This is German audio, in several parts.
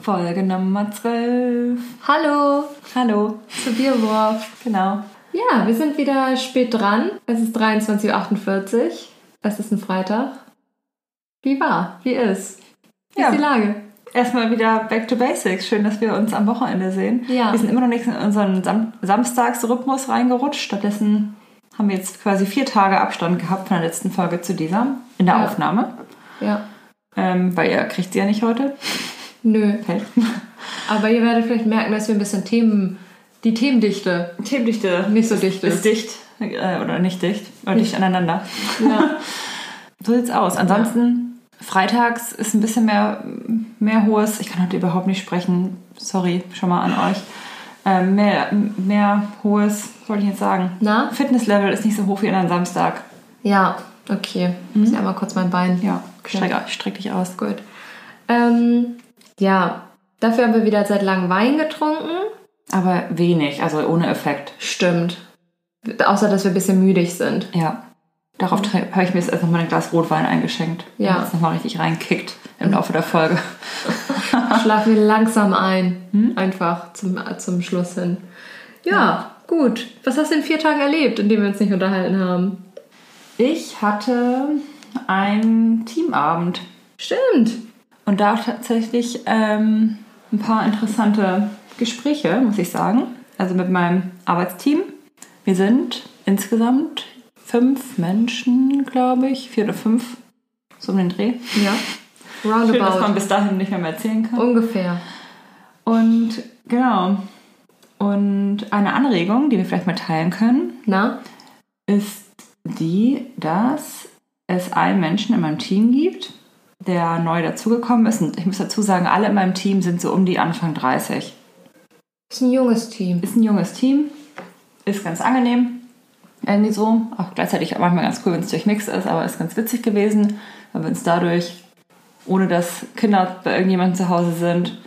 Folge Nummer 12. Hallo Hallo. zu Bierwurf. Genau. Ja, wir sind wieder spät dran. Es ist 23.48 Uhr. Es ist ein Freitag. Wie war? Wie ist? Wie Ja. ist die Lage? Erstmal wieder back to basics. Schön, dass wir uns am Wochenende sehen. Ja. Wir sind immer noch nicht in unseren Sam Samstagsrhythmus reingerutscht. Stattdessen haben wir jetzt quasi vier Tage Abstand gehabt von der letzten Folge zu dieser in der Ja. Aufnahme. Ja. Ähm, weil ihr kriegt sie ja nicht heute. Nö. Okay. Aber ihr werdet vielleicht merken, dass wir ein bisschen Themen, die Themendichte Themendichte nicht so dicht ist ist. dicht. Äh, oder nicht dicht. Oder dicht aneinander. Ja. So sieht's aus. Ansonsten, freitags ist ein bisschen mehr, mehr hohes, ich kann heute überhaupt nicht sprechen, sorry schon mal an euch. Ähm, mehr, mehr hohes, soll ich jetzt sagen? Na? Fitnesslevel ist nicht so hoch wie an einem Samstag. Ja, okay. Ich muss einmal kurz mein Bein. Ja, streck, streck dich aus. Gut. Ähm, ja, dafür haben wir wieder seit langem Wein getrunken. Aber wenig, also ohne Effekt. Stimmt. Außer, dass wir ein bisschen müdig sind. Ja. Darauf habe ich mir jetzt erst nochmal ein Glas Rotwein eingeschenkt. Ja. Damit es nochmal richtig reinkickt im Laufe der Folge. Schlafen wir langsam ein. Einfach zum, zum Schluss hin. Ja, gut. Was hast du in vier Tagen erlebt, in denen wir uns nicht unterhalten haben? Ich hatte einen Teamabend. Stimmt. Und da auch tatsächlich ähm, ein paar interessante Gespräche, muss ich sagen. Also mit meinem Arbeitsteam. Wir sind insgesamt fünf Menschen, glaube ich. Vier oder fünf. So um den Dreh. Ja. Schön, dass man Roundabout. bis dahin nicht mehr, mehr erzählen kann. Ungefähr. Und genau. Und eine Anregung, die wir vielleicht mal teilen können, Na? ist die, dass es einen Menschen in meinem Team gibt, der neu dazugekommen ist. Und ich muss dazu sagen, alle in meinem Team sind so um die Anfang 30. Ist ein junges Team. Ist ein junges Team, ist ganz angenehm. Irgendwie so. Auch gleichzeitig auch manchmal ganz cool, wenn es durchmixt ist, aber ist ganz witzig gewesen, weil wir uns dadurch, ohne dass Kinder bei irgendjemandem zu Hause sind,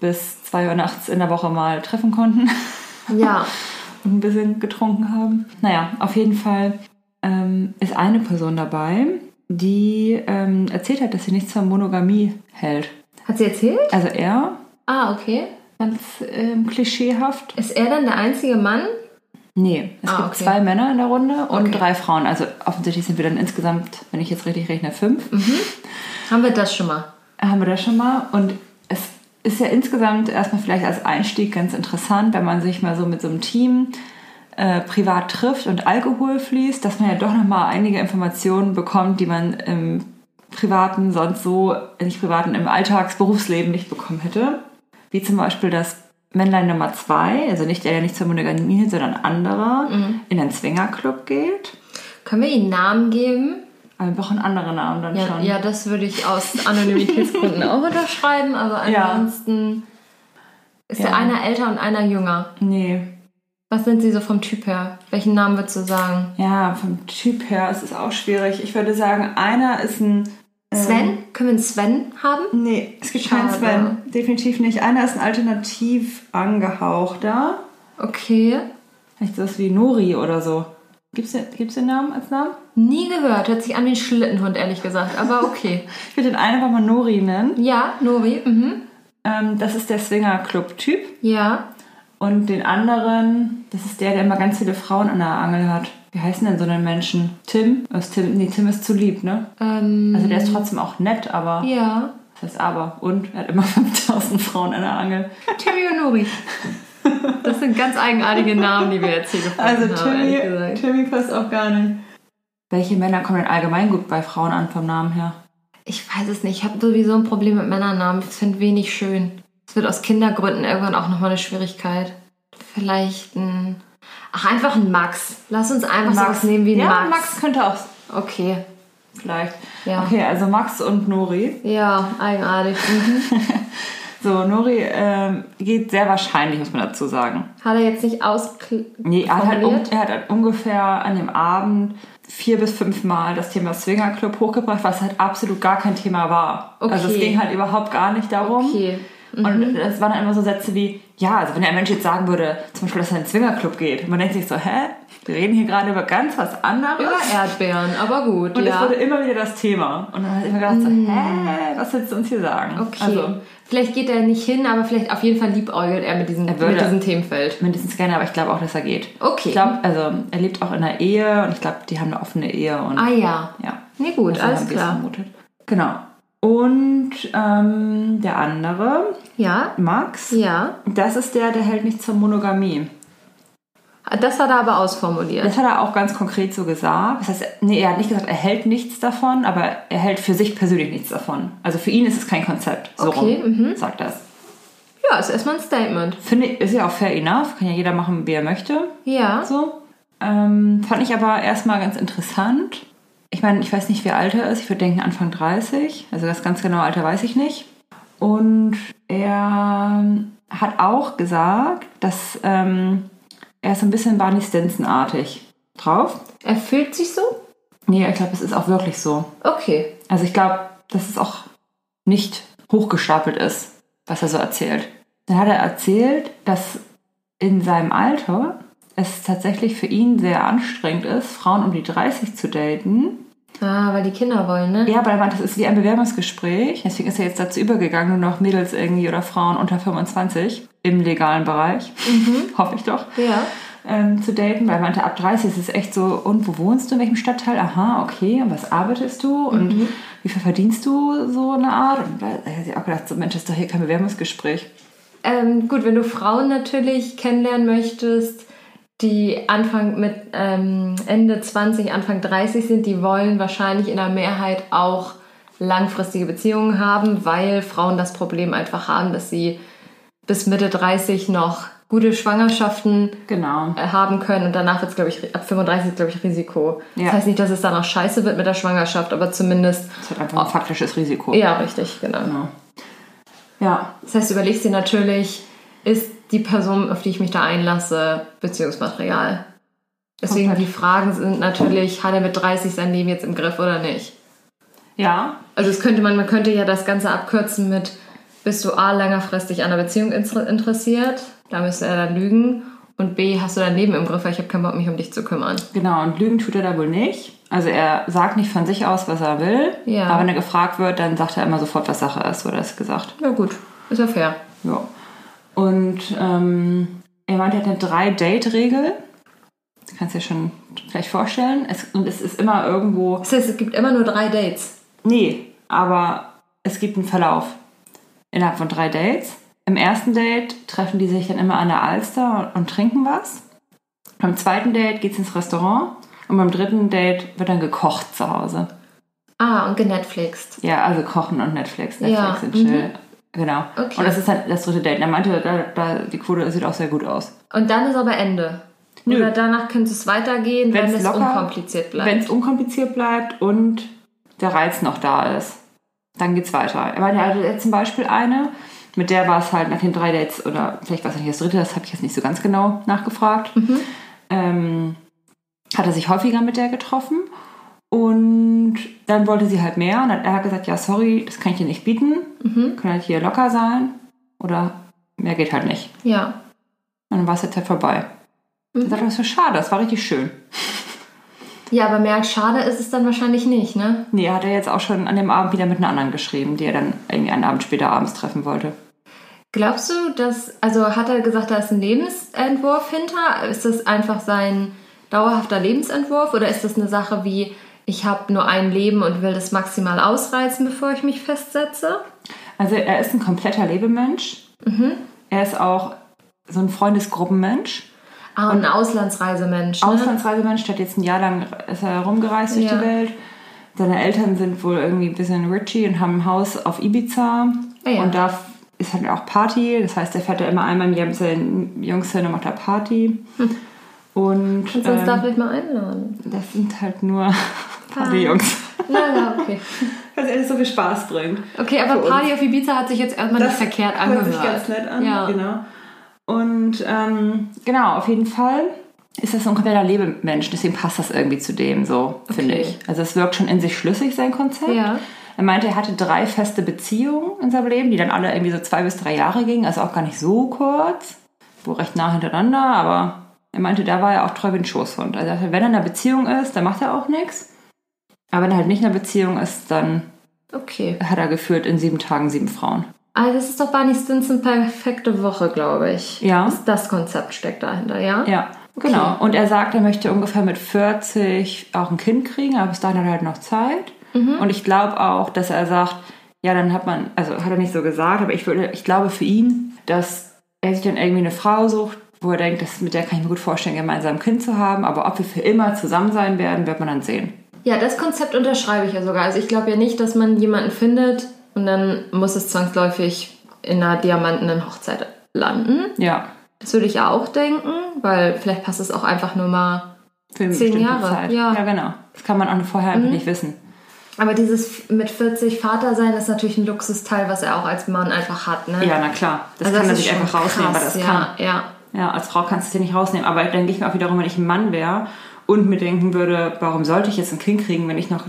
bis 2 Uhr nachts in der Woche mal treffen konnten Ja. und ein bisschen getrunken haben. Naja, auf jeden Fall ähm, ist eine Person dabei, die ähm, erzählt hat, dass sie nichts von Monogamie hält. Hat sie erzählt? Also er, Ah, okay. ganz ähm, klischeehaft. Ist er dann der einzige Mann? Nee, es Ah, gibt okay. zwei Männer in der Runde und Okay. drei Frauen. Also offensichtlich sind wir dann insgesamt, wenn ich jetzt richtig rechne, fünf. Haben wir das schon mal? Haben wir das schon mal. Und es ist ja insgesamt erstmal vielleicht als Einstieg ganz interessant, wenn man sich mal so mit so einem Team äh, privat trifft und Alkohol fließt, dass man ja doch nochmal einige Informationen bekommt, die man im privaten, sonst so, nicht privaten, im Alltagsberufsleben nicht bekommen hätte. Wie zum Beispiel, dass Männlein Nummer zwei, also nicht der, der nicht zur Monogamie sondern anderer, in einen Swingerclub geht. Können wir ihm Namen geben? Aber wir brauchen andere Namen dann Ja, schon. ja, das würde ich aus Anonymitätsgründen auch unterschreiben, aber Ja. ansonsten ist Ja. der einer älter und einer jünger. Nee, Was sind sie so vom Typ her? Welchen Namen würdest du sagen? Ja, vom Typ her ist es auch schwierig. Ich würde sagen, einer ist ein. ähm, Sven? Können wir einen Sven haben? Nee, es gibt keinen. Sven. Definitiv nicht. Einer ist ein alternativ angehauchter. Okay. Vielleicht sowas wie Nori oder so. Gibt's den, gibt's den Namen als Namen? Nie gehört. Hört sich an wie ein Schlittenhund, ehrlich gesagt. Aber okay. Ich würde den einen einfach mal Nori nennen. ja, Nori. Mhm. Ähm, das ist der Swinger-Club-Typ. Ja. Und den anderen, das ist der, der immer ganz viele Frauen an der Angel hat. Wie heißen denn so einen Menschen? Tim? Ist Tim? Nee, Tim ist zu lieb, ne? Ähm, Also der ist trotzdem auch nett, aber. ja. Das heißt aber. Und er hat immer 5000 Frauen an der Angel. Timmy und Nori. Das sind ganz eigenartige Namen, die wir jetzt hier gefunden Also haben, gesagt. Timmy passt auch gar nicht. Welche Männer kommen denn allgemein gut bei Frauen an vom Namen her? Ich weiß es nicht. Ich habe sowieso ein Problem mit Männernamen. Ich finde wenig schön. Es wird aus Kindergründen irgendwann auch nochmal eine Schwierigkeit. Vielleicht ein. Ach, einfach ein Max. Lass uns einfach sowas nehmen wie ein ja, Max. Max. könnte auch Okay. vielleicht. Ja. Okay, also Max und Nori. Ja, eigenartig. Mhm. So, Nori ähm, geht sehr wahrscheinlich, muss man dazu sagen. Hat er jetzt nicht aus. Nee, er hat, halt um, er hat halt ungefähr an dem Abend vier bis fünf Mal das Thema Swingerclub hochgebracht, was halt absolut gar kein Thema war. Okay. Also es ging halt überhaupt gar nicht darum. Okay. Und das waren dann immer so Sätze wie, ja, also wenn der Mensch jetzt sagen würde, zum Beispiel, dass er in einen Swingerclub geht, man denkt sich so, hä? Wir reden hier gerade über ganz was anderes. Über Erdbeeren, aber gut. Und es ja. wurde immer wieder das Thema. Und dann habe ich mir gedacht, so, hä, was willst du uns hier sagen? Okay. Also, vielleicht geht er nicht hin, aber vielleicht auf jeden Fall liebäugelt er mit diesem, würde. mit diesem Themenfeld. mindestens gerne, aber ich glaube auch, dass er geht. Okay. Ich glaube, also er lebt auch in einer Ehe und ich glaube, die haben eine offene Ehe und Ah ja. ja. Nee, gut, Das alles klar. vermutet. Genau. Und ähm, der andere, Ja, Max, ja. das ist der, der hält nichts zur Monogamie. Das hat er aber ausformuliert. Das hat er auch ganz konkret so gesagt. Das heißt, nee, er hat nicht gesagt, er hält nichts davon, aber er hält für sich persönlich nichts davon. Also für ihn ist es kein Konzept. So Okay, rum, sagt das. Ja, ist erstmal ein Statement. Finde ich, ist ja auch fair enough. Kann ja jeder machen, wie er möchte. Ja. So. Ähm, fand ich aber erstmal ganz interessant. Ich meine, ich weiß nicht, wie alt er ist. Ich würde denken Anfang 30. Also das ganz genaue Alter weiß ich nicht. Und er hat auch gesagt, dass ähm, er ist so ein bisschen Barney Stinson-artig drauf. Er fühlt sich so? Nee, ich glaube, es ist auch wirklich so. Okay. Also ich glaube, dass es auch nicht hochgestapelt ist, was er so erzählt. Dann hat er erzählt, dass in seinem Alter es tatsächlich für ihn sehr anstrengend ist, Frauen um die 30 zu daten. Ah, weil die Kinder wollen, ne? Ja, aber er meinte, das ist wie ein Bewerbungsgespräch. Deswegen ist er jetzt dazu übergegangen, nur noch Mädels irgendwie oder Frauen unter 25 im legalen Bereich, hoffe ich doch, Ja. ähm, zu daten. Weil er meinte, ab 30 ist es echt so, und wo wohnst du, in welchem Stadtteil? Aha, okay, und was arbeitest du? Und wie viel verdienst du so eine Art? Und da hat sie auch gedacht, so Mensch, das ist doch hier kein Bewerbungsgespräch. Ähm, gut, wenn du Frauen natürlich kennenlernen möchtest, die Anfang mit ähm, Ende 20, Anfang 30 sind, die wollen wahrscheinlich in der Mehrheit auch langfristige Beziehungen haben, weil Frauen das Problem einfach haben, dass sie bis Mitte 30 noch gute Schwangerschaften Genau. äh, haben können und danach wird es, glaube ich, ab 35 glaube ich, Risiko. Ja. Das heißt nicht, dass es dann auch scheiße wird mit der Schwangerschaft, aber zumindest, Das hat einfach ein faktisches Risiko. ja, richtig, genau. Genau. Ja, Das heißt, du überlegst dir natürlich, ist die Person, auf die ich mich da einlasse, Beziehungsmaterial? Deswegen Komplett. die Fragen sind natürlich, hat er mit 30 sein Leben jetzt im Griff oder nicht? ja, Also es könnte man, man könnte ja das Ganze abkürzen mit, bist du A, längerfristig an der Beziehung inter- interessiert? Da müsste er dann lügen. Und B, hast du dein Leben im Griff, weil ich habe keinen Bock, mich um dich zu kümmern. genau. Und Lügen tut er da wohl nicht. Also er sagt nicht von sich aus, was er will. Ja. Aber wenn er gefragt wird, dann sagt er immer sofort, was Sache ist, wurde es gesagt. Ja gut, ist ja fair. Ja. Und ähm, er meinte, er hat eine Drei-Date-Regel. Kannst du dir schon vielleicht vorstellen. Es, und es ist immer irgendwo. Das heißt, es gibt immer nur drei Dates. Nee, aber es gibt einen Verlauf innerhalb von drei Dates. Im ersten Date treffen die sich dann immer an der Alster und, und trinken was. Beim zweiten Date geht's ins Restaurant. Und beim dritten Date wird dann gekocht zu Hause. Ah, und genetflixt. Ja, also kochen und Netflix. Netflix Ja, und chill. Genau. Okay. Und das ist dann das dritte Date. Und er meinte, da, da, die Quote sieht auch sehr gut aus. Und dann ist aber Ende. Nö. Oder danach könnte es weitergehen, wenn Wenn's es locker- unkompliziert bleibt. Wenn es unkompliziert bleibt und der Reiz noch da ist, dann geht's weiter. Er meinte, er hatte jetzt zum Beispiel eine, mit der war es halt nach den drei Dates, oder vielleicht war es nicht das dritte, das habe ich jetzt nicht so ganz genau nachgefragt, ähm, hat er sich häufiger mit der getroffen. Und dann wollte sie halt mehr. Und er hat gesagt, ja, sorry, das kann ich dir nicht bieten. Können halt hier locker sein. Oder mehr geht halt nicht. ja. Und dann war es jetzt halt vorbei. Ich dachte, das war schade, das war richtig schön. Ja, aber mehr als schade ist es dann wahrscheinlich nicht, ne? Nee, hat er jetzt auch schon an dem Abend wieder mit einer anderen geschrieben, die er dann irgendwie einen Abend später abends treffen wollte. Glaubst du, dass, also hat er gesagt, da ist ein Lebensentwurf hinter? Ist das einfach sein dauerhafter Lebensentwurf oder ist das eine Sache wie, ich habe nur ein Leben und will das maximal ausreizen, bevor ich mich festsetze? Also er ist ein kompletter Lebemensch. Er ist auch so ein Freundesgruppenmensch. Ah, und ein Auslandsreisemensch. Ne? Auslandsreisemensch, der hat jetzt ein Jahr lang ist er rumgereist durch Ja. die Welt. Seine Eltern sind wohl irgendwie ein bisschen richy und haben ein Haus auf Ibiza. Ah ja. Und da ist halt auch Party. Das heißt, er fährt da immer einmal im Jahr mit seinen Jungs hin und macht da Party. Und Kannst du uns da ähm, vielleicht mal einladen? das sind halt nur Partyjungs. Na, ja, okay. Weil es so viel Spaß bringt. Okay, aber. Party auf Ibiza hat sich jetzt erstmal nicht verkehrt hört angehört. sich ganz nett an. Ja. Genau. Und ähm, genau, auf jeden Fall ist das so ein kompletter Lebemensch. Deswegen passt das irgendwie zu dem so, finde Okay. ich. Also es wirkt schon in sich schlüssig, sein Konzept. Ja. Er meinte, er hatte drei feste Beziehungen in seinem Leben, die dann alle irgendwie so zwei bis drei Jahre gingen, also auch gar nicht so kurz, wo recht nah hintereinander, aber er meinte, da war er auch treu wie ein Schoßhund. Also wenn er in einer Beziehung ist, dann macht er auch nichts. Aber wenn er halt nicht in einer Beziehung ist, dann Okay. hat er geführt in sieben Tagen sieben Frauen. Also das ist doch Barney Stinson perfekte Woche, glaube ich. Ja. Das, das Konzept steckt dahinter, ja? Ja, genau. Und er sagt, er möchte ungefähr mit 40 auch ein Kind kriegen, aber bis dahin hat er halt noch Zeit. Und ich glaube auch, dass er sagt, ja, dann hat man, also hat er nicht so gesagt, aber ich würde, ich glaube für ihn, dass er sich dann irgendwie eine Frau sucht, wo er denkt, das, mit der kann ich mir gut vorstellen, gemeinsam ein Kind zu haben, aber ob wir für immer zusammen sein werden, wird man dann sehen. Ja, das Konzept unterschreibe ich ja sogar. Also ich glaube ja nicht, dass man jemanden findet und dann muss es zwangsläufig in einer diamantenen Hochzeit landen. Ja. Das würde ich ja auch denken, weil vielleicht passt es auch einfach nur mal. Für Zehn Jahre, Zeit. ja. ja, genau. Das kann man auch vorher einfach nicht wissen. Aber dieses mit 40 Vater sein ist natürlich ein Luxusteil, was er auch als Mann einfach hat. Ne? Ja, na klar. Das Also kann er ist sich einfach rausnehmen, krass, weil das ja, kann. Ja, Ja, als Frau kannst du es dir nicht rausnehmen. Aber dann denke ich mir auch wiederum, wenn ich ein Mann wäre und mir denken würde, warum sollte ich jetzt ein Kind kriegen, wenn ich noch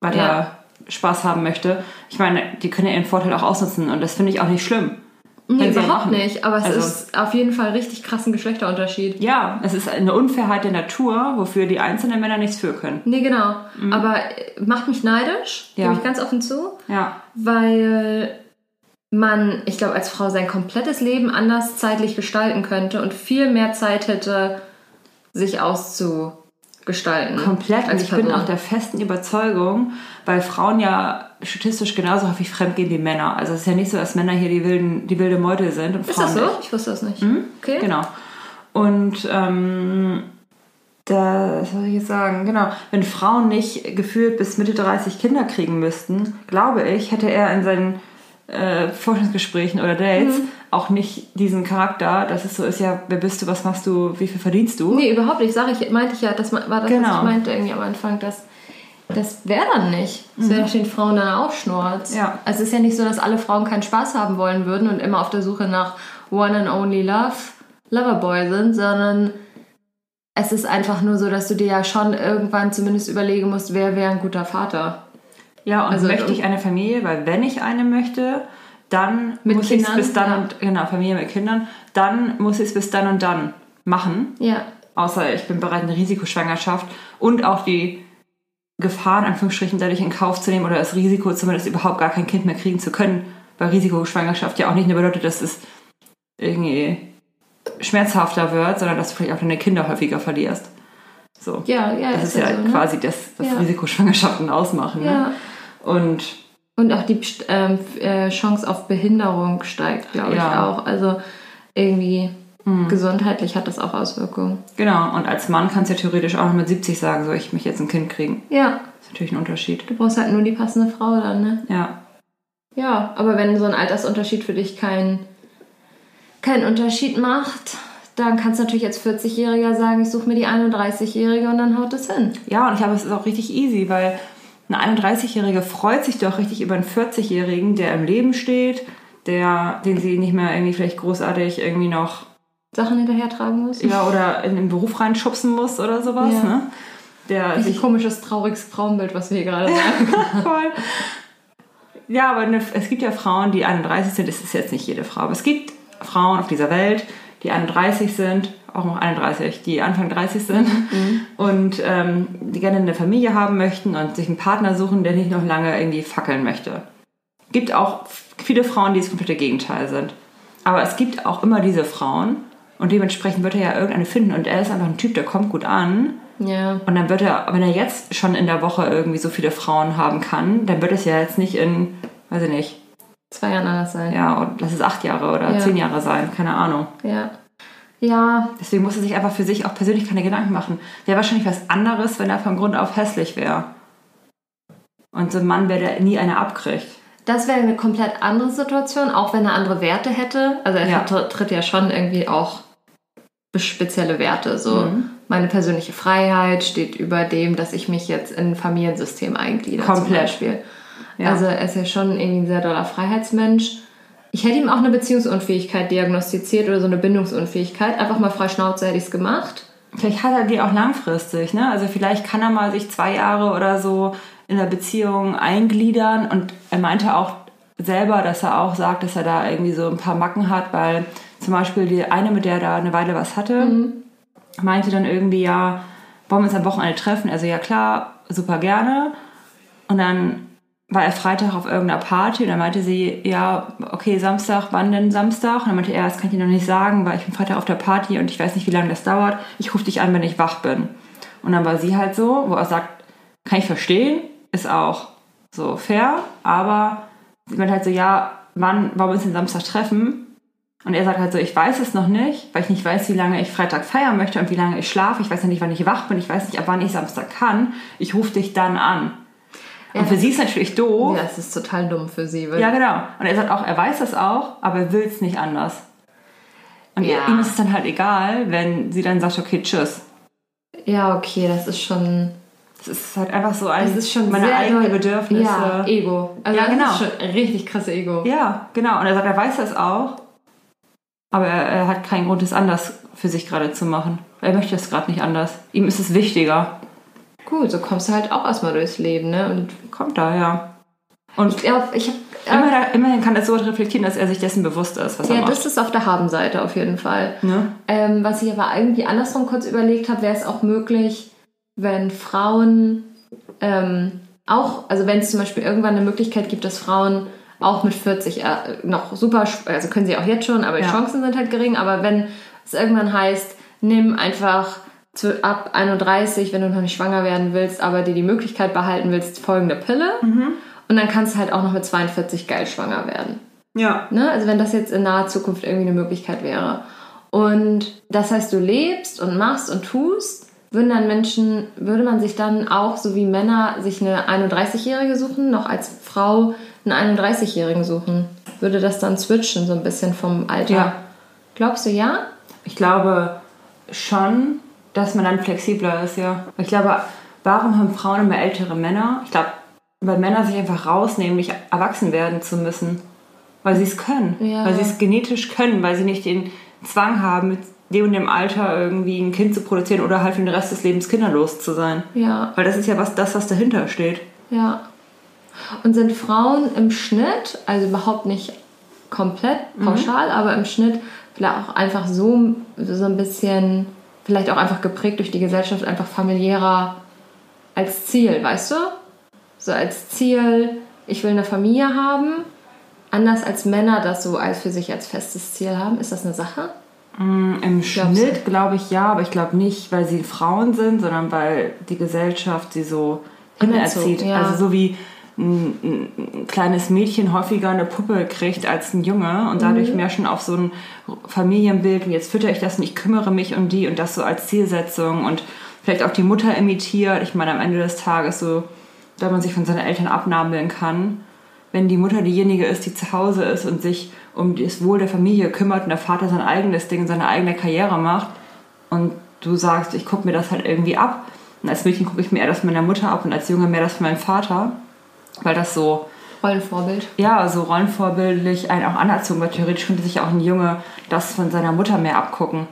weiter Ja. Spaß haben möchte? Ich meine, die können ja ihren Vorteil auch ausnutzen und das finde ich auch nicht schlimm. Nee, überhaupt nicht. Aber es Also- ist auf jeden Fall richtig krassen Geschlechterunterschied. Ja, es ist eine Unfairheit der Natur, wofür die einzelnen Männer nichts für können. Nee, genau. Aber äh, macht mich neidisch, Ja. gebe ich ganz offen zu, Ja, weil man, ich glaube, als Frau sein komplettes Leben anders zeitlich gestalten könnte und viel mehr Zeit hätte, sich auszugestalten. komplett. Und ich bin Person. auch der festen Überzeugung, weil Frauen ja statistisch genauso häufig fremdgehen wie Männer. Also es ist ja nicht so, dass Männer hier die, wilden, die wilde Meute sind und Ist Frauen das so? nicht. Ich wusste das nicht. Okay. Genau. Und ähm, da, was soll ich jetzt sagen? Genau. Wenn Frauen nicht gefühlt bis Mitte 30 Kinder kriegen müssten, glaube ich, hätte er in seinen äh, Forschungsgesprächen oder Dates auch nicht diesen Charakter, dass es so ist, ja, wer bist du, was machst du, wie viel verdienst du? Nee, überhaupt nicht. Sag ich, meinte ich ja, das war das, was Genau. ich meinte irgendwie am Anfang, dass das wäre dann nicht. Das wäre doch den Frauen dann auch Schnurz. Mhm. Ja. Also es ist ja nicht so, dass alle Frauen keinen Spaß haben wollen würden und immer auf der Suche nach One and Only Love, Loverboy sind, sondern es ist einfach nur so, dass du dir ja schon irgendwann zumindest überlegen musst, wer wäre ein guter Vater. Ja, und Also, möchte ich eine Familie, weil wenn ich eine möchte, dann Mit muss ich es bis dann ja. und genau, Familie mit Kindern, dann muss ich es bis dann und dann machen. Ja. Außer ich bin bereit, eine Risikoschwangerschaft und auch die Gefahren, Anführungsstrichen, dadurch in Kauf zu nehmen oder das Risiko zumindest überhaupt gar kein Kind mehr kriegen zu können, weil Risikoschwangerschaft ja auch nicht nur bedeutet, dass es irgendwie schmerzhafter wird, sondern dass du vielleicht auch deine Kinder häufiger verlierst. So. Ja, ja, das ist, ja, so, ne? quasi das, was Ja. Risikoschwangerschaften ausmachen. Ne? Ja. Und Und auch die ähm, äh, Chance auf Behinderung steigt, glaube ich, Ja. auch. Also irgendwie gesundheitlich hat das auch Auswirkungen. genau, und als Mann kannst du ja theoretisch auch noch mit 70 sagen, so ich möchte jetzt ein Kind kriegen. Ja, Das ist natürlich ein Unterschied. du brauchst halt nur die passende Frau dann, ne? Ja. Ja, aber wenn so ein Altersunterschied für dich keinen keinen Unterschied macht, dann kannst du natürlich als 40-Jähriger sagen, ich suche mir die 31-Jährige und dann haut es hin. Ja, und ich glaube, es ist auch richtig easy, weil eine 31-Jährige freut sich doch richtig über einen 40-Jährigen, der im Leben steht, der, den sie nicht mehr irgendwie vielleicht großartig irgendwie noch Sachen hinterhertragen muss. ja, oder in den Beruf reinschubsen muss oder sowas, Ja. ne? Der Richtig sich komisches, trauriges Frauenbild, was wir hier gerade sagen. voll. Ja, aber eine, es gibt ja Frauen, die 31 sind. Es ist jetzt nicht jede Frau, aber es gibt Frauen auf dieser Welt, die 31 sind, auch noch 31, die Anfang 30 sind und ähm, die gerne eine Familie haben möchten und sich einen Partner suchen, der nicht noch lange irgendwie fackeln möchte. Gibt auch viele Frauen, die das komplette Gegenteil sind. Aber es gibt auch immer diese Frauen und dementsprechend wird er ja irgendeine finden und er ist einfach ein Typ, der kommt gut an. ja. Und dann wird er, wenn er jetzt schon in der Woche irgendwie so viele Frauen haben kann, dann wird es ja jetzt nicht in, weiß ich nicht, Zwei Jahren anders sein. ja, und lass es acht Jahre oder Ja. zehn Jahre sein, keine Ahnung. Ja. Ja, Deswegen muss er sich einfach für sich auch persönlich keine Gedanken machen. Wäre wahrscheinlich was anderes, wenn er von Grund auf hässlich wäre. Und so ein Mann wäre, der nie eine abkriegt. Das wäre eine komplett andere Situation, auch wenn er andere Werte hätte. Also er Ja. vertritt ja schon irgendwie auch spezielle Werte. So Mhm. meine persönliche Freiheit steht über dem, dass ich mich jetzt in ein Familiensystem eingliedere zum Komplett. Beispiel. Ja. Also er ist ja schon irgendwie ein sehr doller Freiheitsmensch. Ich hätte ihm auch eine Beziehungsunfähigkeit diagnostiziert oder so eine Bindungsunfähigkeit. Einfach mal frei Schnauze hätte ich es gemacht. vielleicht hat er die auch langfristig, ne? Also vielleicht kann er mal sich zwei Jahre oder so in der Beziehung eingliedern und er meinte auch selber, dass er auch sagt, dass er da irgendwie so ein paar Macken hat, weil zum Beispiel die eine, mit der er da eine Weile was hatte, mhm. meinte dann irgendwie, ja, wollen wir uns am Wochenende treffen? Also ja klar, super gerne. Und dann war er Freitag auf irgendeiner Party und dann meinte sie, ja, okay, Samstag, wann denn Samstag? Und dann meinte er, das kann ich dir noch nicht sagen, weil ich bin Freitag auf der Party und ich weiß nicht, wie lange das dauert. Ich rufe dich an, wenn ich wach bin. Und dann war sie halt so, wo er sagt, kann ich verstehen, ist auch so fair, aber sie meinte halt so, ja, wann wollen wir uns den Samstag treffen? Und er sagt halt so, ich weiß es noch nicht, weil ich nicht weiß, wie lange ich Freitag feiern möchte und wie lange ich schlafe. Ich weiß ja nicht, wann ich wach bin. Ich weiß nicht, ab wann ich Samstag kann. Ich rufe dich dann an. Ja. Und für sie ist natürlich doof. Ja, es ist total dumm für sie. Ja, genau. Und er sagt auch, er weiß das auch, aber er will es nicht anders. Und ja. ihm ist es dann halt egal, wenn sie dann sagt, okay, tschüss. Ja, okay, das ist schon. Das ist halt einfach so ein, das ist schon meine eigenen Bedürfnisse. Ja, Ego. Also ja, genau. Das ist schon richtig krasse Ego. Ja, genau. Und er sagt, er weiß das auch, aber er, er hat keinen Grund, es anders für sich gerade zu machen. Er möchte es gerade nicht anders. Ihm ist es wichtiger. Gut, so kommst du halt auch erstmal durchs Leben, ne? Und kommt da, ja. Und ich glaube, ich habe. Immerhin, immerhin kann er so reflektieren, dass er sich dessen bewusst ist, was ja, er macht. Ja, das ist auf der Habenseite auf jeden Fall. Ne? Ähm, was ich aber irgendwie andersrum kurz überlegt habe, wäre es auch möglich, wenn Frauen ähm, auch, also wenn es zum Beispiel irgendwann eine Möglichkeit gibt, dass Frauen auch mit 40 äh, noch super, also können sie auch jetzt schon, aber die Chancen sind halt gering. Aber wenn es irgendwann heißt, nimm einfach zu, ab 31, wenn du noch nicht schwanger werden willst, aber dir die Möglichkeit behalten willst, folgende Pille. Mhm. Und dann kannst du halt auch noch mit 42 geil schwanger werden. Ja. Ne? Also wenn das jetzt in naher Zukunft irgendwie eine Möglichkeit wäre. Und das heißt, du lebst und machst und tust, würden dann Menschen, würde man sich dann auch, so wie Männer, sich eine 31-Jährige suchen, noch als Frau einen 31-Jährigen suchen? Würde das dann switchen, so ein bisschen vom Alter? Ja. Glaubst du ja? Ich glaube schon, dass man dann flexibler ist, ja. Ich glaube, warum haben Frauen immer ältere Männer? Ich glaube, weil Männer sich einfach rausnehmen, nicht erwachsen werden zu müssen. Weil sie es können. Ja. Weil sie es genetisch können, weil sie nicht den Zwang haben, mit dem und dem Alter irgendwie ein Kind zu produzieren oder halt für den Rest des Lebens kinderlos zu sein. Ja. Weil das ist ja was, das, was dahinter steht. Ja. Und sind Frauen im Schnitt, also überhaupt nicht komplett pauschal, mhm. aber im Schnitt vielleicht auch einfach so, so ein bisschen vielleicht auch einfach geprägt durch die Gesellschaft, einfach familiärer als Ziel, weißt du? So als Ziel, ich will eine Familie haben, anders als Männer das so als für sich als festes Ziel haben. Ist das eine Sache? Mm, Im Schnitt glaube ich ja, aber ich glaube nicht, weil sie Frauen sind, sondern weil die Gesellschaft sie so hinerzieht. Ja. Also so wie ein, ein, kleines Mädchen häufiger eine Puppe kriegt als ein Junge und dadurch mhm. mehr schon auf so ein Familienbild, wie jetzt fütter ich das und ich kümmere mich um die und das so als Zielsetzung und vielleicht auch die Mutter imitiert. Ich meine, am Ende des Tages so, da man sich von seinen Eltern abnabeln kann. Wenn die Mutter diejenige ist, die zu Hause ist und sich um das Wohl der Familie kümmert und der Vater sein eigenes Ding, seine eigene Karriere macht und du sagst, ich gucke mir das halt irgendwie ab. Und als Mädchen gucke ich mir eher das von meiner Mutter ab und als Junge mehr das von meinem Vater weil das so Rollenvorbild. Ja, so rollenvorbildlich einen auch anerzogen wird. Theoretisch könnte sich auch ein Junge das von seiner Mutter mehr abgucken.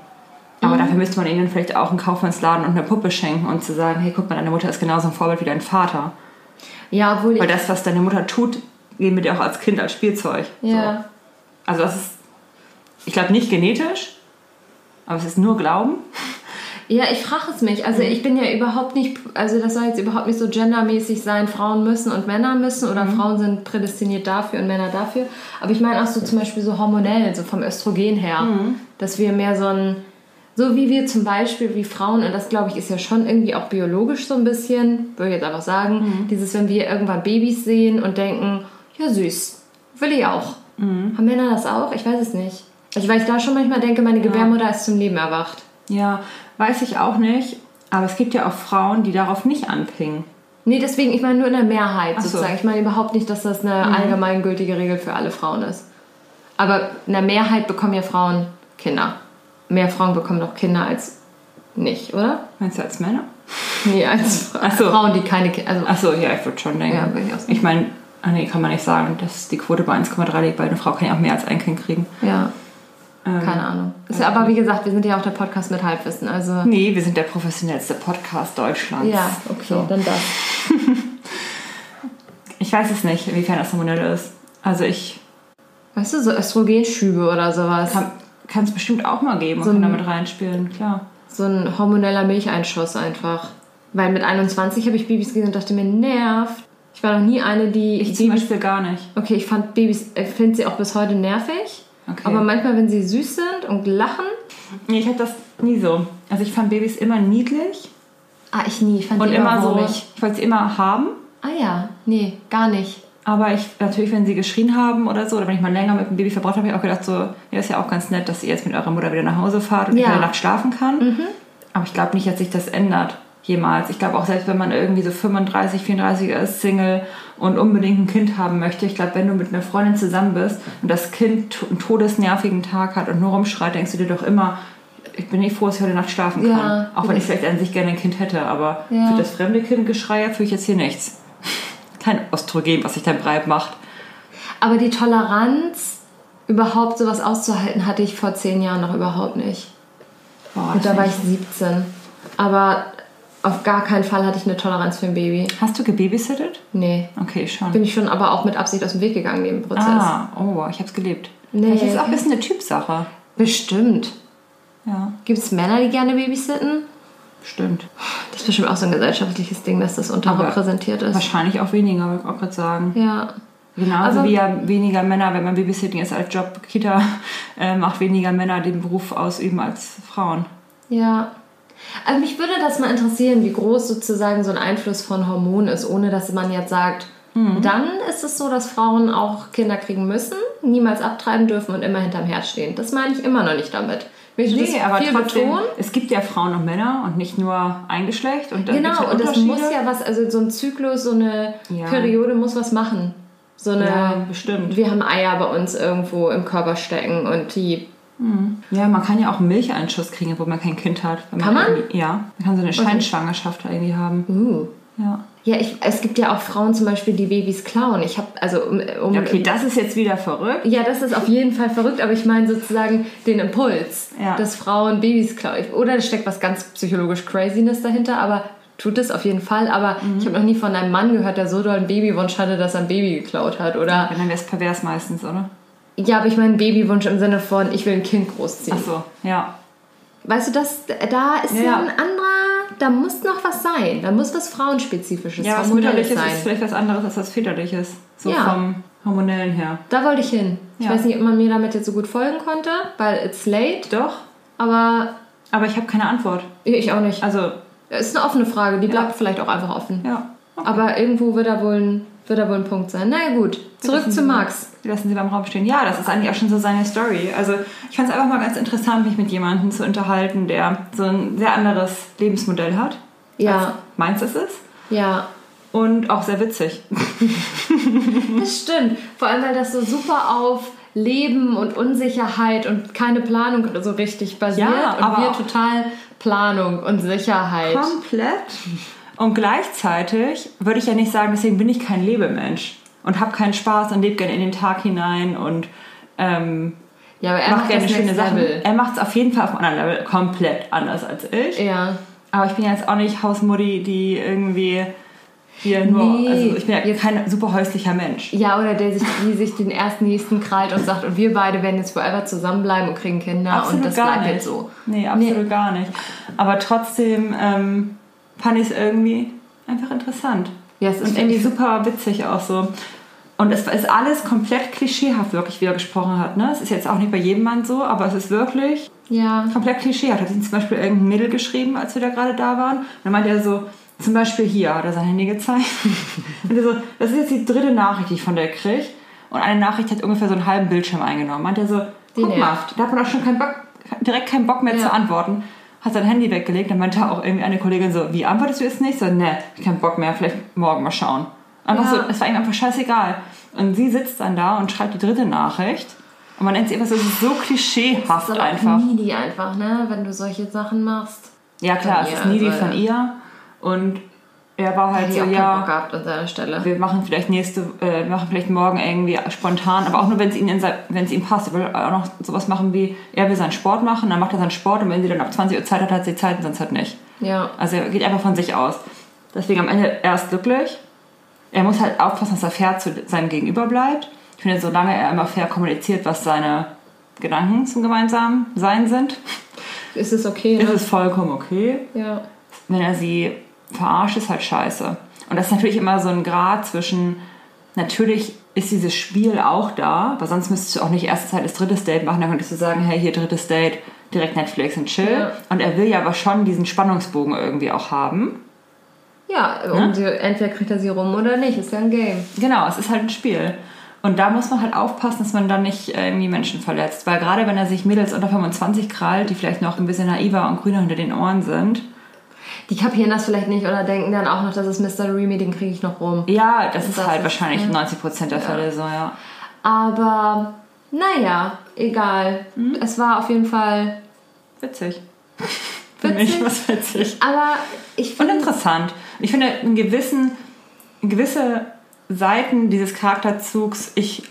Aber mhm. dafür müsste man ihnen vielleicht auch einen Kaufmannsladen und eine Puppe schenken und zu sagen, hey, guck mal, deine Mutter ist genauso ein Vorbild wie dein Vater. Ja, obwohl Weil das, was deine Mutter tut, geben wir dir auch als Kind als Spielzeug. Ja. So. Also das ist, ich glaube, nicht genetisch, aber es ist nur Glauben. Ja, ich frage es mich. Also mhm. ich bin ja überhaupt nicht, also das soll jetzt überhaupt nicht so gendermäßig sein, Frauen müssen und Männer müssen oder mhm. Frauen sind prädestiniert dafür und Männer dafür. Aber ich meine auch so zum Beispiel so hormonell, so vom Östrogen her, mhm. dass wir mehr so ein, so wie wir zum Beispiel wie Frauen, und das glaube ich ist ja schon irgendwie auch biologisch so ein bisschen, würde ich jetzt einfach sagen, mhm. dieses, wenn wir irgendwann Babys sehen und denken, ja süß, will ich auch. Mhm. Haben Männer das auch? Ich weiß es nicht. Also weil ich da schon manchmal denke, meine Gebärmutter ist zum Leben erwacht. Ja, weiß ich auch nicht. Aber es gibt ja auch Frauen, die darauf nicht anpingen. Nee, deswegen, ich meine nur in der Mehrheit so. sozusagen. Ich meine überhaupt nicht, dass das eine mhm. allgemeingültige Regel für alle Frauen ist. Aber in der Mehrheit bekommen ja Frauen Kinder. Mehr Frauen bekommen noch Kinder als nicht, oder? Meinst du als Männer? Nee, als so. Frauen, die keine Kinder. Also Achso, ja, ich würde schon denken. Ja, ich, auch ich meine, nee, kann man nicht sagen, dass die Quote bei 1,3 liegt, weil eine Frau kann ja auch mehr als ein Kind kriegen. Ja. Keine Ahnung. Ist ja, aber wie gesagt, wir sind ja auch der Podcast mit Halbwissen. Also Nee, wir sind der professionellste Podcast Deutschlands. ja, okay, So. dann das. Ich weiß es nicht, inwiefern das hormonell ist. Also ich Weißt du, so Östrogenschübe oder sowas. kann es bestimmt auch mal geben und So kann ein- damit reinspielen, klar. So ein hormoneller Milcheinschuss einfach. Weil mit 21 habe ich Babys gesehen und dachte mir, nervt. Ich war noch nie eine, die. Ich zum Babys, Beispiel gar nicht. okay, ich fand Babys, ich finde sie auch bis heute nervig. Okay. Aber manchmal, wenn sie süß sind und lachen. Nee, ich hatte das nie so. Also ich fand Babys immer niedlich Ah, ich nie. Ich fand und die immer so, wurmig. ich wollte sie immer haben. Ah ja, nee, gar nicht. Aber ich, natürlich, wenn sie geschrien haben oder so, oder wenn ich mal länger mit dem Baby verbracht habe, habe ich auch gedacht, so, ja, ist ja auch ganz nett, dass ihr jetzt mit eurer Mutter wieder nach Hause fahrt und Ja. in der Nacht schlafen kann. Mhm. Aber ich glaube nicht, dass sich das ändert. Jemals. Ich glaube auch, selbst wenn man irgendwie so 35, 34 ist, Single und unbedingt ein Kind haben möchte, ich glaube, wenn du mit einer Freundin zusammen bist und das Kind einen todesnervigen Tag hat und nur rumschreit, denkst du dir doch immer, ich bin nicht froh, dass ich heute Nacht schlafen kann. Ja, auch wenn ich vielleicht an sich gerne ein Kind hätte, aber Ja. für das fremde Kind Geschrei fühle ich jetzt hier nichts. Kein Östrogen, was sich dann breit macht. Aber die Toleranz, überhaupt sowas auszuhalten, hatte ich vor zehn Jahren noch überhaupt nicht. Boah, Und da war ich 17. Aber auf gar keinen Fall hatte ich eine Toleranz für ein Baby. Hast du gebabysittet? Nee. Okay, schon. Bin ich schon aber auch mit Absicht aus dem Weg gegangen, dem Prozess. ah, oh, ich hab's gelebt. Nee. Vielleicht ist auch ein bisschen eine Typsache. Bestimmt. Ja, Gibt es Männer, die gerne babysitten? stimmt. Das ist bestimmt auch so ein gesellschaftliches Ding, dass das unterrepräsentiert ist. Wahrscheinlich auch weniger, würde ich auch gerade sagen. Ja. Genauso Aber- wie ja weniger Männer, wenn man Babysitting ist als Job, Kita, äh, macht weniger Männer den Beruf ausüben als Frauen. Ja. Also mich würde das mal interessieren, wie groß sozusagen so ein Einfluss von Hormonen ist, ohne dass man jetzt sagt, Mhm. dann ist es so, dass Frauen auch Kinder kriegen müssen, niemals abtreiben dürfen und immer hinterm Herd stehen. Das meine ich immer noch nicht damit. Ich möchte das viel betonen. es gibt ja Frauen und Männer und nicht nur ein Geschlecht. Und dann Genau, und das muss ja was, also so ein Zyklus, so eine Ja. Periode muss was machen. So eine, Ja, bestimmt. Wir haben Eier bei uns irgendwo im Körper stecken und die, Ja, man kann ja auch einen Milcheinschuss kriegen, obwohl man kein Kind hat. Kann man? irgendwie- Ja, man kann so eine Scheinschwangerschaft irgendwie haben. uh. Ja. Ja, ich, es gibt ja auch Frauen zum Beispiel, die Babys klauen. Ich habe, also um, um Ja, Okay, das ist jetzt wieder verrückt. Ja, das ist auf jeden Fall verrückt, aber ich meine sozusagen den Impuls, Ja. dass Frauen Babys klauen. Oder da steckt was ganz psychologisch Craziness dahinter, aber tut es auf jeden Fall. Aber Mhm. ich habe noch nie von einem Mann gehört, der so doll einen Babywunsch hatte, dass er ein Baby geklaut hat. Oder Wenn dann wäre es pervers meistens, oder? Ja, aber ich meine Babywunsch im Sinne von, ich will ein Kind großziehen. Ach so, ja. Weißt du, das, da ist ja. Ja. ein anderer, da muss noch was sein. Da muss was Frauenspezifisches, Ja, was Mütterliches ist vielleicht was anderes als was Väterliches. So Ja. vom Hormonellen her. Da wollte ich hin. Ich Ja. weiß nicht, ob man mir damit jetzt so gut folgen konnte, weil it's late, Doch, aber aber ich habe keine Antwort. ich auch nicht. Also, Es ist eine offene Frage, die bleibt vielleicht auch einfach offen. ja. Aber irgendwo wird da, wohl ein, wird wohl ein Punkt sein. Na ja, gut, zurück lassen zu Sie- Max. Die lassen sie beim Raum stehen. Ja, das ist eigentlich auch schon so seine Story. Also ich fand es einfach mal ganz interessant, mich mit jemandem zu unterhalten, der so ein sehr anderes Lebensmodell hat. Ja. Meins ist es. Ja, Und auch sehr witzig. das stimmt. Vor allem, weil das so super auf Leben und Unsicherheit und keine Planung so richtig basiert. Ja, und aber wir auch- total Planung und Sicherheit. Komplett. Und gleichzeitig würde ich ja nicht sagen, deswegen bin ich kein Lebemensch und habe keinen Spaß und lebe gerne in den Tag hinein und ähm, Ja, aber er macht gerne schöne Sachen. Level. Er macht es auf jeden Fall auf einem anderen Level komplett anders als ich. Ja. Aber ich bin ja jetzt auch nicht Hausmutti, die irgendwie hier nur. Nee, also ich bin ja kein super häuslicher Mensch. Ja, oder der sich, die sich den ersten nächsten krallt und sagt, und wir beide werden jetzt forever zusammenbleiben und kriegen Kinder und das bleibt jetzt so. Nee, absolut gar nicht. Aber trotzdem ähm, fand ich es irgendwie einfach interessant. Ja, es ist und irgendwie super witzig auch so. Und es ist alles komplett klischeehaft, wirklich, wie er gesprochen hat. Ne? Es ist jetzt auch nicht bei jedem Mann so, aber es ist wirklich Ja. komplett klischeehaft. Hat ihm zum Beispiel irgendein Mädel geschrieben, als wir da gerade da waren. Und dann meinte er so, zum Beispiel hier, hat er sein Handy gezeigt. und er so, das ist jetzt die dritte Nachricht, die ich von der kriege. Und eine Nachricht hat ungefähr so einen halben Bildschirm eingenommen. Meint er so, guck mal, da hat man auch schon keinen Bock, direkt keinen Bock mehr Ja. zu antworten. Hat sein Handy weggelegt, dann meinte auch irgendwie eine Kollegin so, wie antwortest du jetzt nicht? So, ne, ich hab keinen Bock mehr, vielleicht morgen mal schauen. Einfach Ja. so, es war ihm einfach scheißegal. Und sie sitzt dann da und schreibt die dritte Nachricht. Und man nennt sie einfach so, ist so Das klischeehaft ist aber einfach. needy einfach, ne? Wenn du solche Sachen machst. Ja klar, es ist needy also, von ihr und er war halt Hätte so, auch ja, gehabt an seiner Stelle. wir machen vielleicht nächste, äh, wir machen vielleicht morgen irgendwie spontan, aber auch nur, wenn es ihm, wenn es ihm passt. Er will auch noch sowas machen wie, er will seinen Sport machen, dann macht er seinen Sport und wenn sie dann ab 20 Uhr Zeit hat, hat sie Zeit und sonst halt nicht. Ja. Also er geht einfach von sich aus. Deswegen am Ende, er ist glücklich. Er muss halt aufpassen, dass er fair zu seinem Gegenüber bleibt. Ich finde, solange er immer fair kommuniziert, was seine Gedanken zum gemeinsamen Sein sind, Ist es okay? ist Ne? es vollkommen okay. Ja. Wenn er sie verarscht, ist halt scheiße. Und das ist natürlich immer so ein Grad zwischen, natürlich ist dieses Spiel auch da, weil sonst müsstest du auch nicht erste Zeit das drittes Date machen, dann könntest du sagen, hey, hier drittes Date, direkt Netflix und chill. Ja. Und er will ja aber schon diesen Spannungsbogen irgendwie auch haben. Ja, um sie, entweder kriegt er sie rum oder nicht. Ist ja ein Game. Genau, es ist halt ein Spiel. Und da muss man halt aufpassen, dass man dann nicht äh, irgendwie Menschen verletzt. Weil gerade wenn er sich Mädels unter 25 krallt, die vielleicht noch ein bisschen naiver und grüner hinter den Ohren sind, Die kapieren das vielleicht nicht oder denken dann auch noch, das ist Mr. Remy, den kriege ich noch rum. ja, das ist Das halt ist- wahrscheinlich ja. 90% der Fälle so, ja. Aber naja, egal. Mhm. Es war auf jeden Fall Witzig. Für mich witzig. was witzig. Aber ich Und finde, interessant. Ich finde, in gewissen, in gewisse Seiten dieses Charakterzugs, ich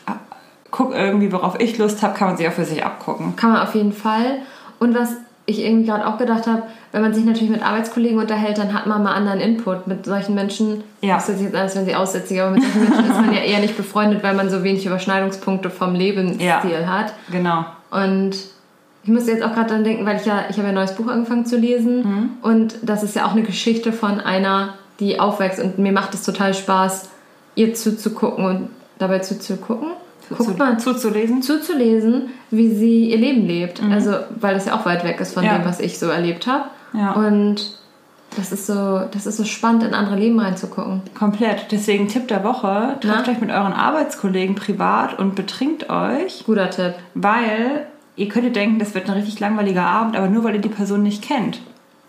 gucke irgendwie, worauf ich Lust habe, kann man sich auch für sich abgucken. kann man auf jeden Fall. Und was ich irgendwie gerade auch gedacht habe, wenn man sich natürlich mit Arbeitskollegen unterhält, dann hat man mal anderen Input. Mit solchen Menschen, Ja. das sich jetzt als wenn sie aussätzig, aber mit solchen Menschen ist man ja eher nicht befreundet, weil man so wenig Überschneidungspunkte vom Lebensstil Ja. hat. Genau. Und ich musste jetzt auch gerade dran denken, weil ich ja, ich habe ja ein neues Buch angefangen zu lesen Mhm. und das ist ja auch eine Geschichte von einer, die aufwächst und mir macht es total Spaß, ihr zuzugucken und dabei zuzugucken. Guckt mal, zuzulesen. zuzulesen, wie sie ihr Leben lebt. Also, weil das ja auch weit weg ist von Mhm. Ja. dem, was ich so erlebt habe. Ja. Und das ist so, das ist so spannend, in andere Leben reinzugucken. Komplett. Deswegen Tipp der Woche, trefft euch mit euren Arbeitskollegen privat und betrinkt euch, Guter Tipp. weil ihr könntet denken, das wird ein richtig langweiliger Abend, aber nur weil ihr die Person nicht kennt.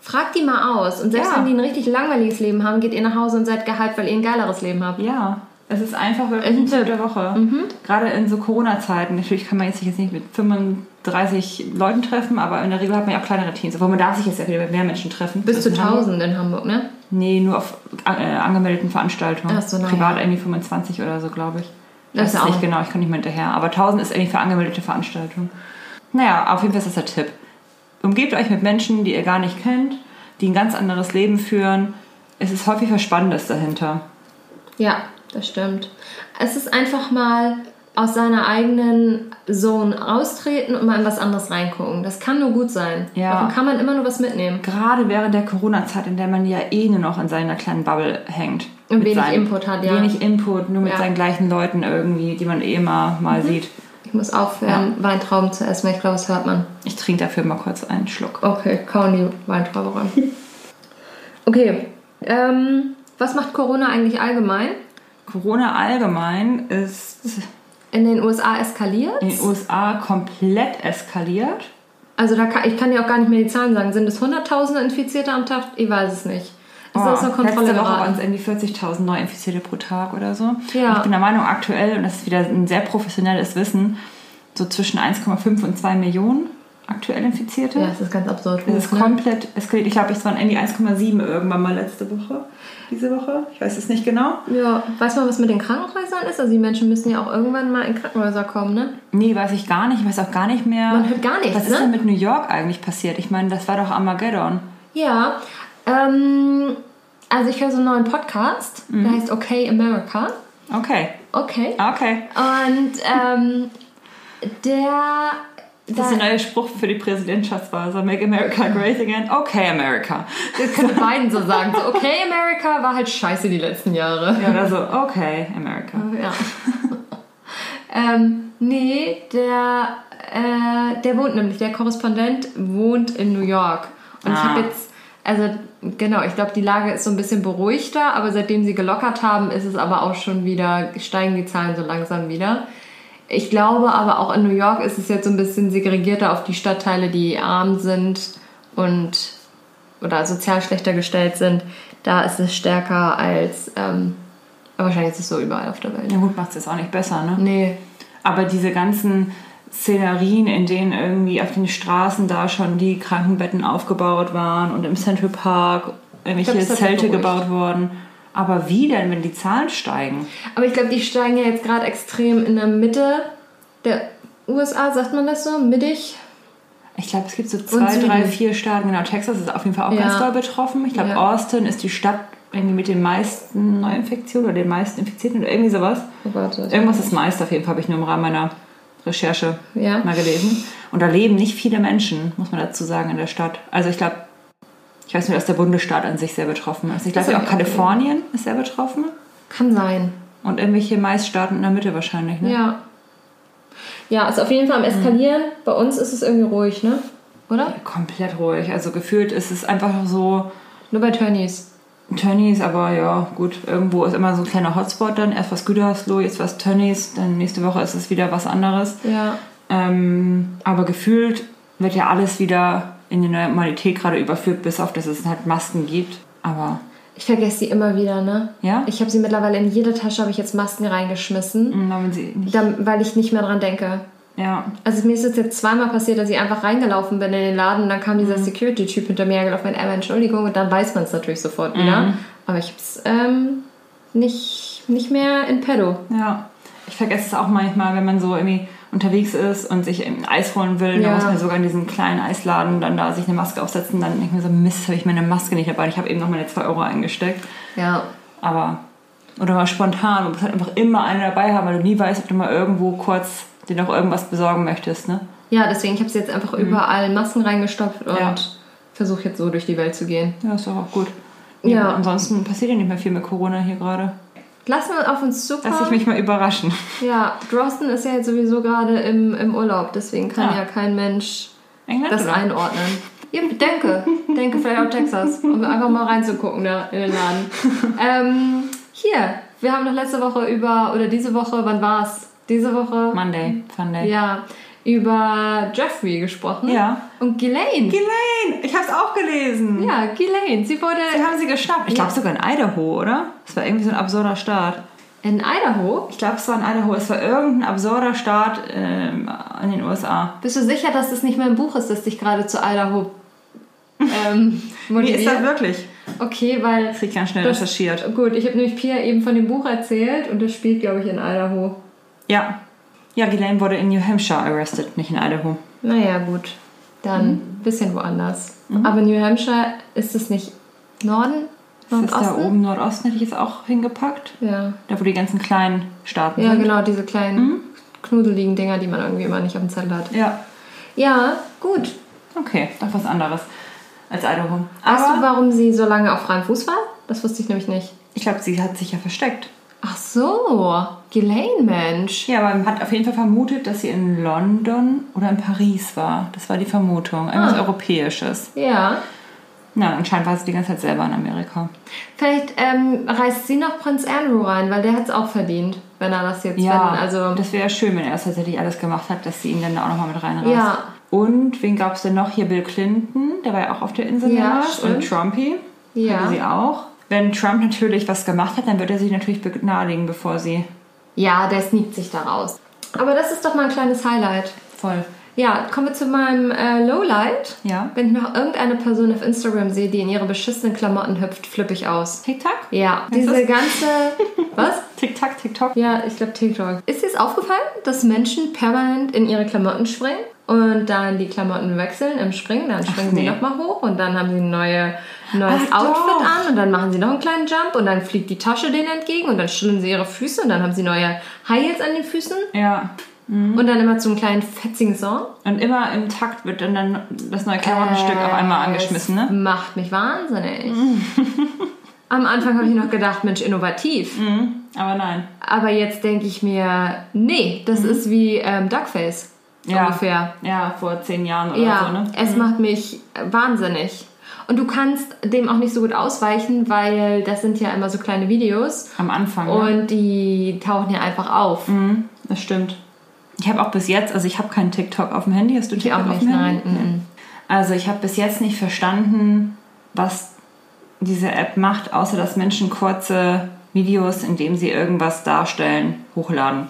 Fragt die mal aus. Und selbst Ja. wenn die ein richtig langweiliges Leben haben, geht ihr nach Hause und seid gehypt, weil ihr ein geileres Leben habt. Ja, es ist einfach wirklich Ein ein Tipp Tipp. der Woche. Gerade in so Corona-Zeiten. Natürlich kann man jetzt sich jetzt nicht mit 35 Leuten treffen, aber in der Regel hat man ja auch kleinere Teams. Obwohl man darf sich jetzt ja wieder mit mehr Menschen treffen. Bis zu ist in Hamburg. 1000 in Hamburg, ne? Nee, nur auf äh, angemeldeten Veranstaltungen. Ach so, na Privat irgendwie 25 oder so, glaube ich. Das Das ist ist auch- nicht genau, ich komme nicht mehr hinterher. Aber 1000 ist irgendwie für angemeldete Veranstaltungen. Naja, auf jeden Fall ist das der Tipp. Umgebt euch mit Menschen, die ihr gar nicht kennt, die ein ganz anderes Leben führen. Es ist häufig was Spannendes dahinter. Ja, das stimmt. Es ist einfach mal aus seiner eigenen Zone austreten und mal in was anderes reingucken. Das kann nur gut sein. Ja. Davon kann man immer nur was mitnehmen. Gerade während der Corona-Zeit, in der man ja eh nur noch in seiner kleinen Bubble hängt. Und wenig Input hat, ja. Wenig Input, nur mit Ja. seinen gleichen Leuten irgendwie, die man eh immer mal sieht. Ich muss aufhören, Weintrauben zu essen, weil ich glaube, das hört man. Ich trinke dafür mal kurz einen Schluck. Okay, kauen die Weintraube ran. Okay, ähm, was macht Corona eigentlich allgemein? Corona allgemein ist In den USA eskaliert? in den USA komplett eskaliert. Also da kann, ich kann dir auch gar nicht mehr die Zahlen sagen. Sind es Hunderttausende Infizierte am Tag? Ich weiß es nicht. Es ist außer Kontrolle letzte Woche waren es irgendwie 40.000 Neuinfizierte pro Tag oder so. Ja. Und Ich bin der Meinung, aktuell, und das ist wieder ein sehr professionelles Wissen, so zwischen 1,5 und 2 Millionen aktuell Infizierte. Ja, es ist ganz absurd. Es ist ne? komplett eskaliert. Ich glaube, es waren irgendwie 1,7 irgendwann mal letzte Woche. Diese Woche. Ich weiß es nicht genau. Ja, weiß man, was mit den Krankenhäusern ist? Also die Menschen müssen ja auch irgendwann mal in Krankenhäuser kommen, ne? Nee, weiß ich gar nicht. Ich weiß auch gar nicht mehr. Man hört gar nichts, Was ist ne? denn mit New York eigentlich passiert? Ich meine, das war doch Armageddon. Ja, ähm, also ich höre so einen neuen Podcast, Mhm. der heißt Okay America. Okay. Okay. Okay. Und ähm, der... Das ist der neue Spruch für die Präsidentschaftswahl. So, Make America Great Again. Okay, America. Das können beiden so sagen. So, okay, America war halt scheiße die letzten Jahre. Ja, oder so, okay, America. Ja. ähm, nee, der, äh, der wohnt nämlich, der Korrespondent wohnt in New York. Und ich Ah. habe jetzt, also genau, ich glaube, die Lage ist so ein bisschen beruhigter, aber seitdem sie gelockert haben, ist es aber auch schon wieder, steigen die Zahlen so langsam wieder. Ich glaube aber auch in New York ist es jetzt so ein bisschen segregierter auf die Stadtteile, die arm sind und oder sozial schlechter gestellt sind. Da ist es stärker als, ähm, wahrscheinlich ist es so überall auf der Welt. Ja gut, macht es jetzt auch nicht besser, ne? Nee, Aber diese ganzen Szenerien, in denen irgendwie auf den Straßen da schon die Krankenbetten aufgebaut waren und im Central Park irgendwelche glaub, Zelte gebaut wurden. Aber wie denn, wenn die Zahlen steigen? Aber ich glaube, die steigen ja jetzt gerade extrem in der Mitte der USA, sagt man das so? Mittig? Ich glaube, es gibt so zwei, drei, vier Staaten. Genau, Texas ist auf jeden Fall auch Ja. ganz doll betroffen. Ich glaube, Ja. Austin ist die Stadt irgendwie mit den meisten Neuinfektionen oder den meisten Infizierten oder irgendwie sowas. Oh Gott, Irgendwas ist meist auf jeden Fall, habe ich nur im Rahmen meiner Recherche Ja. mal gelesen. Und da leben nicht viele Menschen, muss man dazu sagen, in der Stadt. Also ich glaube, ich weiß nicht, dass der Bundesstaat an sich sehr betroffen ist. Ich glaube auch Kalifornien ist sehr betroffen. Kann sein. Und irgendwelche Maisstaaten in der Mitte wahrscheinlich, ne? Ja. Ja, ist auf jeden Fall am Eskalieren. Bei uns ist es irgendwie ruhig, ne? Oder? Komplett ruhig. Also gefühlt ist es einfach so Nur bei Tönnies. Tönnies, aber ja, gut, irgendwo ist immer so ein kleiner Hotspot dann. Erst was Gütersloh, jetzt was Tönnies, dann nächste Woche ist es wieder was anderes. Ja. Ähm, aber gefühlt wird ja alles wieder in die Normalität gerade überführt, bis auf dass es halt Masken gibt. Aber Ich vergesse die immer wieder, ne? ja, Ich habe sie mittlerweile in jede Tasche, habe ich jetzt Masken reingeschmissen, na, wenn sie nicht. dann, weil ich nicht mehr dran denke. Ja, Also mir ist es jetzt zweimal passiert, dass ich einfach reingelaufen bin in den Laden und dann kam Mhm. dieser Security-Typ hinter mir gelaufen mit einmal Entschuldigung und dann weiß man es natürlich sofort wieder. Mhm. Aber ich habe es ähm, nicht, nicht mehr in pedo. ja. Ich vergesse es auch manchmal, wenn man so irgendwie unterwegs ist und sich ein Eis holen will, Ja. dann muss man sogar in diesen kleinen Eisladen dann da sich eine Maske aufsetzen. Dann denke ich mir so, Mist, habe ich meine Maske nicht dabei. Ich habe eben noch meine 2 Euro eingesteckt. Ja. Aber, oder mal spontan, du musst halt einfach immer eine dabei haben, weil du nie weißt, ob du mal irgendwo kurz dir noch irgendwas besorgen möchtest, ne? Ja, deswegen, ich habe sie jetzt einfach überall Masken reingestopft und Mhm. Ja. versuche jetzt so durch die Welt zu gehen. Ja, ist doch auch gut. Ja. Ansonsten passiert ja nicht mehr viel mit Corona hier gerade. Lassen wir auf uns Lass ich zukommen. mich mal überraschen. Ja, Drosten ist ja jetzt sowieso gerade im, im Urlaub, deswegen kann Ja. ja, kein Mensch England das oder? einordnen. Ja, denke, denke vielleicht auch Texas, um einfach mal reinzugucken da in den Laden. ähm, hier, wir haben noch letzte Woche über, oder diese Woche, wann war's? Diese Woche? Monday, Funday. Ja, über Jeffrey gesprochen. Ja. Und Ghislaine. Ghislaine, ich hab's auch gelesen. ja, Ghislaine. Sie wurde Sie haben sie geschnappt. Ich glaube sogar in Idaho, oder? Das war irgendwie so ein absurder Staat. in Idaho. Ich glaube, es war in Idaho. Es war irgendein absurder Staat ähm, in den USA. Bist du sicher, dass das nicht mein Buch ist, das dich gerade zu Idaho ähm, Wie motiviert? ist das wirklich? Okay, weil Das krieg ich ganz schnell Das- recherchiert. Gut, ich habe nämlich Pia eben von dem Buch erzählt und das spielt, glaube ich, in Idaho. Ja. Ja, Ghislaine wurde in New Hampshire arrested, nicht in Idaho. Naja, gut. Dann Mhm. ein bisschen woanders. Aber New Hampshire, ist es nicht Norden? Das ist da Nordosten? oben Nordosten, hätte ich jetzt auch hingepackt. Ja. Da, wo die ganzen kleinen Staaten Ja, sind. genau, diese kleinen knudeligen Dinger, die man irgendwie immer nicht auf dem Zettel hat. Ja. Ja, gut. Okay, doch was anderes als Idaho. Weißt du, Aber warum sie so lange auf freiem Fuß war? Das wusste ich nämlich nicht. ich glaube, sie hat sich ja versteckt. Ach so, Ghislaine, Mensch. Ja, aber man hat auf jeden Fall vermutet, dass sie in London oder in Paris war. Das war die Vermutung. Irgendwas Ah. Europäisches. Ja. Na, anscheinend war sie die ganze Zeit selber in Amerika. Vielleicht ähm, reißt sie noch Prinz Andrew rein, weil der hat es auch verdient, wenn er das jetzt Ja, wenn, also das wäre schön, wenn er das tatsächlich alles gemacht hat, dass sie ihn dann da auch nochmal mit reinreißt. Ja. Und wen gab es denn noch? Hier Bill Clinton, der war ja auch auf der Insel Ja. Und Trumpy, Ja. hatte sie auch. Wenn Trump natürlich was gemacht hat, dann wird er sich natürlich begnadigen, bevor sie... Ja, der sneakt sich da raus. Aber das ist doch mal ein kleines Highlight. Voll. Ja, kommen wir zu meinem äh, Lowlight. Ja. Wenn ich noch irgendeine Person auf Instagram sehe, die in ihre beschissenen Klamotten hüpft, flippe ich aus. TikTok? Ja, Was diese ist? ganze. Was? TikTok, TikTok. Ja, ich glaube TikTok. Ist dir es aufgefallen, dass Menschen permanent in ihre Klamotten springen und dann die Klamotten wechseln im Springen? Dann springen sie nee. nochmal hoch und dann haben sie ein neue, neues Ach, Outfit doch. an und dann machen sie noch einen kleinen Jump und dann fliegt die Tasche denen entgegen und dann schütteln sie ihre Füße und dann haben sie neue High Heels an den Füßen Ja. Und dann immer zu einem kleinen fetzigen Song. Und immer im Takt wird dann, dann das neue Klamottenstück auf einmal angeschmissen, Es ne? Macht mich wahnsinnig. Am Anfang habe ich noch gedacht, Mensch, innovativ. Mhm. Aber nein. Aber jetzt denke ich mir, nee, das ist wie ähm, Duckface. Mhm. Ja. Ungefähr. Ja, vor zehn Jahren oder Ja, so, ne? es macht mich wahnsinnig. Und du kannst dem auch nicht so gut ausweichen, weil das sind ja immer so kleine Videos Am Anfang. ne? und die tauchen ja einfach auf. Mhm, das stimmt. Ich habe auch bis jetzt, also ich habe keinen TikTok auf dem Handy. Hast du Ich TikTok auch auf nicht, dem nein. Handy? mhm. Also ich habe bis jetzt nicht verstanden, was diese App macht, außer dass Menschen kurze Videos, in denen sie irgendwas darstellen, hochladen.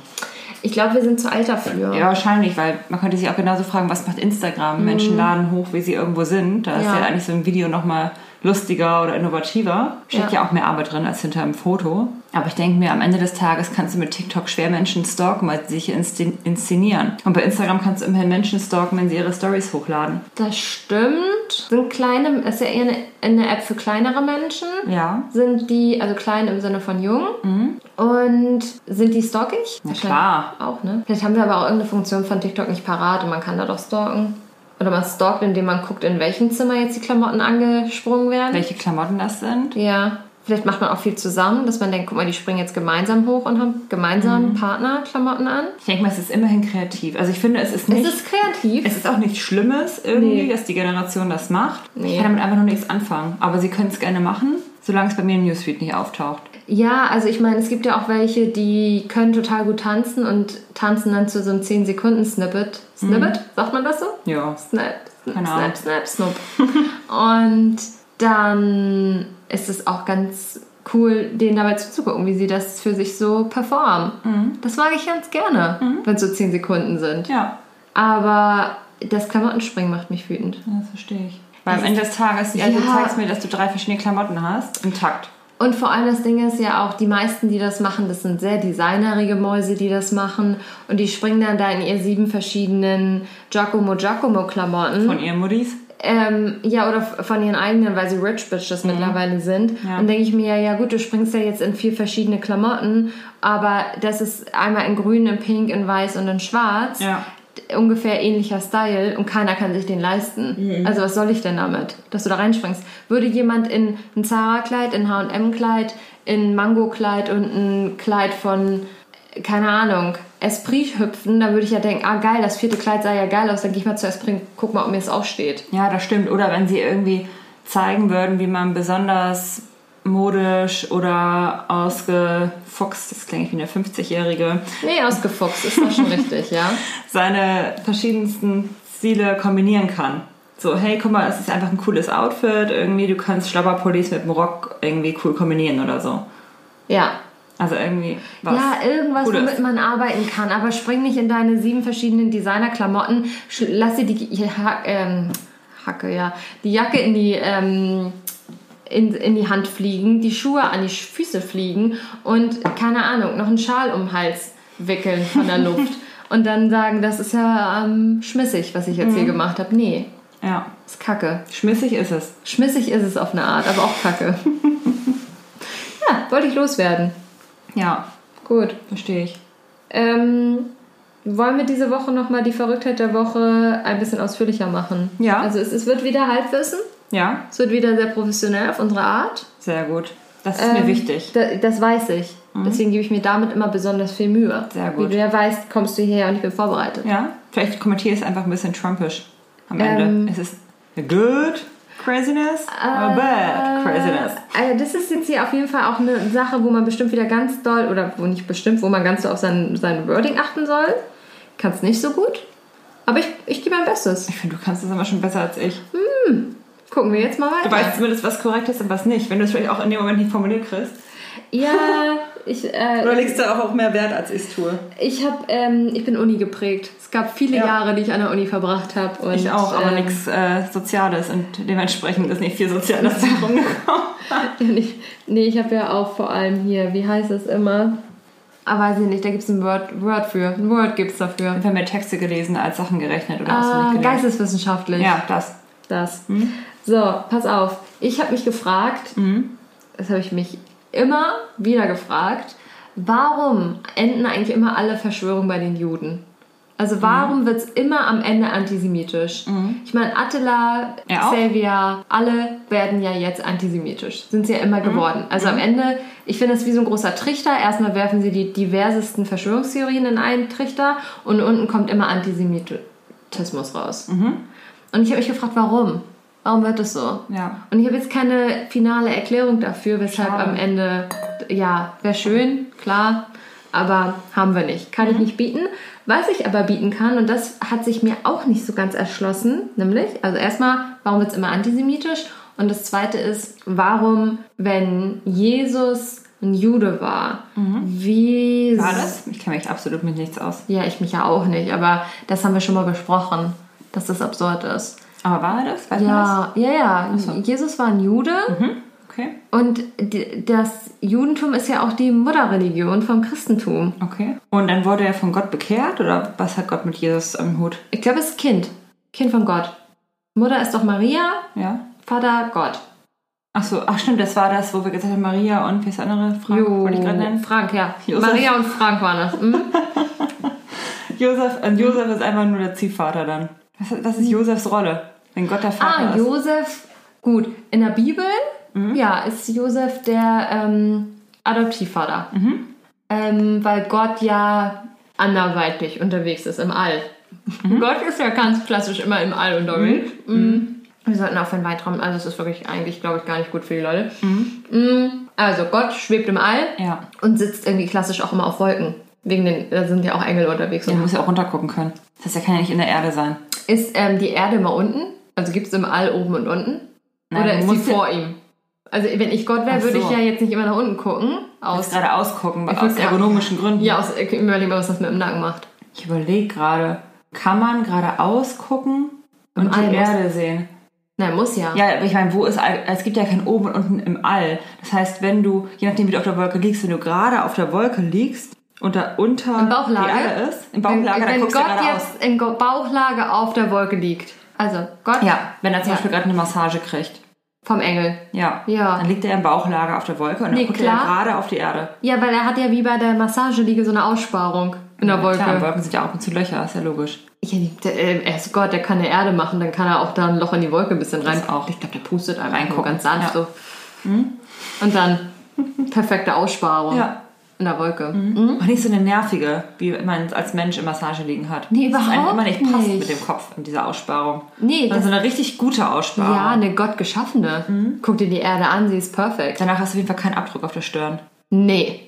Ich glaube, wir sind zu alt dafür. Ja, wahrscheinlich, weil man könnte sich auch genauso fragen, was macht Instagram? Menschen laden hoch, wie sie irgendwo sind. Da ist Mhm. Ja. ja eigentlich so ein Video nochmal lustiger oder innovativer. Steckt Ja. ja. auch mehr Arbeit drin als hinter einem Foto. Aber ich denke mir, am Ende des Tages kannst du mit TikTok schwer Menschen stalken, weil sie sich inszen- inszenieren. Und bei Instagram kannst du immerhin Menschen stalken, wenn sie ihre Stories hochladen. Das stimmt. Sind kleine, ist ja eher eine, eine App für kleinere Menschen. Ja. Sind die, also klein im Sinne von jung. Und sind die stalkig? Na klar. Auch, ne? Vielleicht haben wir aber auch irgendeine Funktion von TikTok nicht parat und man kann da doch stalken. Oder man stalkt, indem man guckt, in welchem Zimmer jetzt die Klamotten angesprungen werden. Welche Klamotten das sind. Ja. Vielleicht macht man auch viel zusammen, dass man denkt, guck mal, die springen jetzt gemeinsam hoch und haben gemeinsam Partnerklamotten an. Ich denke mal, es ist immerhin kreativ. Also ich finde, es ist nicht... Es ist kreativ. Es ist auch nichts Schlimmes irgendwie, Nee. dass die Generation das macht. Nee. Ich kann damit einfach nur nichts anfangen. Aber sie können es gerne machen, solange es bei mir im Newsfeed nicht auftaucht. Ja, also ich meine, es gibt ja auch welche, die können total gut tanzen und tanzen dann zu so einem 10-Sekunden-Snippet. Snippet? Sagt man das so? Ja. Snap, Ahnung. snap, snap, snup. und dann ist es auch ganz cool, denen dabei zuzugucken, wie sie das für sich so performen. Mhm. Das mag ich ganz gerne, wenn es so 10 Sekunden sind. Ja, Aber das Klamottenspringen macht mich wütend. das verstehe ich. Weil am Ende des Tages, ja, du Ja. zeigst mir, dass du drei verschiedene Klamotten hast, im Takt. Und vor allem das Ding ist ja auch, die meisten, die das machen, das sind sehr designerige Mäuse, die das machen. Und die springen dann da in ihr sieben verschiedenen Giacomo Giacomo Klamotten. Von ihren Muttis. Ähm, ja, oder von ihren eigenen, weil sie Rich Bitches mittlerweile sind. Mhm. Ja. Und denke ich mir, ja, ja gut, du springst ja jetzt in vier verschiedene Klamotten, aber das ist einmal in grün, in pink, in weiß und in schwarz. Ja. Ungefähr ähnlicher Style und keiner kann sich den leisten. Mhm. Also was soll ich denn damit, dass du da reinspringst? Würde jemand in ein Zara-Kleid, in H&M-Kleid, in ein Mango-Kleid und ein Kleid von, keine Ahnung, Esprit hüpfen, dann würde ich ja denken, ah geil, das vierte Kleid sah ja geil aus, dann gehe ich mal zu Esprit, guck mal, ob mir es auch steht. Ja, das stimmt. Oder wenn sie irgendwie zeigen würden, wie man besonders modisch oder ausgefuchst, das klingt wie eine 50-Jährige, Nee, ausgefuchst, ist das schon richtig, ja. seine verschiedensten Stile kombinieren kann. So, hey, guck mal, es ist einfach ein cooles Outfit, irgendwie, du kannst Schlabberpullis mit dem Rock irgendwie cool kombinieren oder so. Ja. Also irgendwie was. Ja, irgendwas, Cooles. womit man arbeiten kann, aber spring nicht in deine sieben verschiedenen Designerklamotten, lass dir die ha ähm, Hacke, ja, die Jacke in die, ähm, in, in die Hand fliegen, die Schuhe an die Füße fliegen und, keine Ahnung, noch einen Schal um den Hals wickeln von der Luft und dann sagen, das ist ja ähm, schmissig, was ich jetzt hier gemacht habe. Nee, Ja, ist kacke. schmissig ist es. Schmissig ist es auf eine Art, aber auch kacke. ja, wollte ich loswerden. Ja, Gut. verstehe ich. Ähm, wollen wir diese Woche nochmal die Verrücktheit der Woche ein bisschen ausführlicher machen? Ja. Also es, es wird wieder Halbwissen. Ja, Es wird wieder sehr professionell auf unsere Art. sehr gut. Das ist mir Ähm, wichtig. Da, das weiß ich. Deswegen gebe ich mir damit immer besonders viel Mühe. Sehr gut. Wie du ja weißt, kommst du hierher und ich bin vorbereitet. Ja, vielleicht kommentiere ich es einfach ein bisschen trumpisch am Ähm, Ende. Ist es a good craziness or bad craziness? Also das ist jetzt hier auf jeden Fall auch eine Sache, wo man bestimmt wieder ganz doll, oder wo nicht bestimmt, wo man ganz doll auf sein, sein Wording achten soll. Kann es nicht so gut. Aber ich, ich gebe mein Bestes. Ich finde, du kannst das immer schon besser als ich. Gucken wir jetzt mal Du weiter. weißt zumindest, was korrekt ist und was nicht. Wenn du es vielleicht auch in dem Moment nicht formuliert kriegst. Ja, ich, äh, Oder legst du auch, auch mehr Wert, als ich es tue? Ich habe, ähm, ich bin Uni geprägt. Es gab viele Ja. Jahre, die ich an der Uni verbracht habe. Ich auch, aber ähm, nichts äh, Soziales und dementsprechend ist nicht viel Soziales rumgekommen. nicht- Nee, ich habe ja auch vor allem hier, wie heißt es immer? Ah, weiß ich nicht, da gibt es ein Word, Word für. Ein Word gibt es dafür. Wir haben mehr Texte gelesen als Sachen gerechnet, oder hast du Ah, nicht gelesen? geisteswissenschaftlich. Ja, das. Das. So, pass auf. Ich habe mich gefragt, das habe ich mich immer wieder gefragt, warum enden eigentlich immer alle Verschwörungen bei den Juden? Also warum wird es immer am Ende antisemitisch? Ich meine, Attila, Er? Xavier, alle werden ja jetzt antisemitisch. Sind sie ja immer geworden. Also am Ende, ich finde es wie so ein großer Trichter. Erstmal werfen sie die diversesten Verschwörungstheorien in einen Trichter und unten kommt immer Antisemitismus raus. Und ich habe mich gefragt, warum? Warum wird das so? Ja. Und ich habe jetzt keine finale Erklärung dafür, weshalb Schade. am Ende, ja, wäre schön, klar, aber haben wir nicht. Kann ich nicht bieten. Was ich aber bieten kann, und das hat sich mir auch nicht so ganz erschlossen, nämlich, also erstmal, warum wird es immer antisemitisch? Und das zweite ist, warum, wenn Jesus ein Jude war. Wie Mhm. War das? Ich kenne mich absolut mit nichts aus. Ja, ich mich ja auch nicht, aber das haben wir schon mal besprochen, dass das absurd ist. Aber war er das? Weiß Ja, ja, ja. Jesus war ein Jude das? Mhm. Okay. und das Judentum ist ja auch die Mutterreligion vom Christentum. Okay. Und dann wurde er von Gott bekehrt oder was hat Gott mit Jesus am Hut? Ich glaube, es ist Kind. Kind von Gott. Mutter ist doch Maria, Ja. Vater Gott. Ach so, ach stimmt, das war das, wo wir gesagt haben, Maria und wie ist das andere? Frank, wollte ich gerade nennen. Frank, ja. Josef. Maria und Frank waren das. Mhm. Josef, und Josef ist einfach nur der Ziehvater dann. Was, was ist Josefs Rolle? Wenn Gott der Vater Ah, ist. Josef. Gut, in der Bibel, ja, ist Josef der ähm, Adoptivvater. Ähm, weil Gott ja anderweitig unterwegs ist im All. Gott ist ja ganz klassisch immer im All unterwegs. Mhm. Wir sollten aufhören Weitraum. Also, es ist wirklich eigentlich, glaube ich, gar nicht gut für die Leute. Mhm. Also, Gott schwebt im All Ja. und sitzt irgendwie klassisch auch immer auf Wolken. Wegen den, da sind ja auch Engel unterwegs. Der Und muss ja auch runtergucken können. Das heißt, er kann ja nicht in der Erde sein. ist ähm, die Erde immer unten? Also gibt es im All oben und unten? Nein, Oder ist sie vor ihm? Also wenn ich Gott wäre, Ach würde ich so. ja jetzt nicht immer nach unten gucken. Aus gerade ausgucken, aus ergonomischen Gründen. ja, aus, ich überlege mal, was das mit dem Nacken macht. Ich überlege gerade, kann man geradeaus gucken und All die muss- Erde sehen? Nein, muss ja. Ja, aber ich meine, wo ist All? Es gibt ja kein oben und unten im All. Das heißt, wenn du, je nachdem wie du auf der Wolke liegst, wenn du gerade auf der Wolke liegst und da unter Im Bauchlage? die Erde ist, im Bauchlage, wenn, dann wenn guckst Gott du geradeaus. jetzt in Bauchlage auf der Wolke liegt. Also Gott Ja, wenn er zum Ja. Beispiel gerade eine Massage kriegt. vom Engel. Ja. Ja. Dann liegt er im Bauchlage auf der Wolke und dann Nee, guckt klar. er gerade auf die Erde. Ja, weil er hat ja wie bei der Massageliege so eine Aussparung in der Wolke. Klar, Wolken sind ja ab und zu Löcher, ist ja logisch. Ja, der, äh, er ist Gott, der kann eine Erde machen, dann kann er auch da ein Loch in die Wolke ein bisschen rein. Das auch. Ich glaube, der pustet einfach ganz sanft Ja. so. Und dann perfekte Aussparung Ja. In der Wolke. Und nicht so eine nervige, wie man als Mensch im Massage liegen hat. Nee, Das einem überhaupt immer nicht passt nicht. mit dem Kopf in dieser Aussparung. Nee, das, so eine richtig gute Aussparung. ja, eine gottgeschaffene. Guck dir die Erde an, sie ist perfekt. Danach hast du auf jeden Fall keinen Abdruck auf der Stirn. Nee,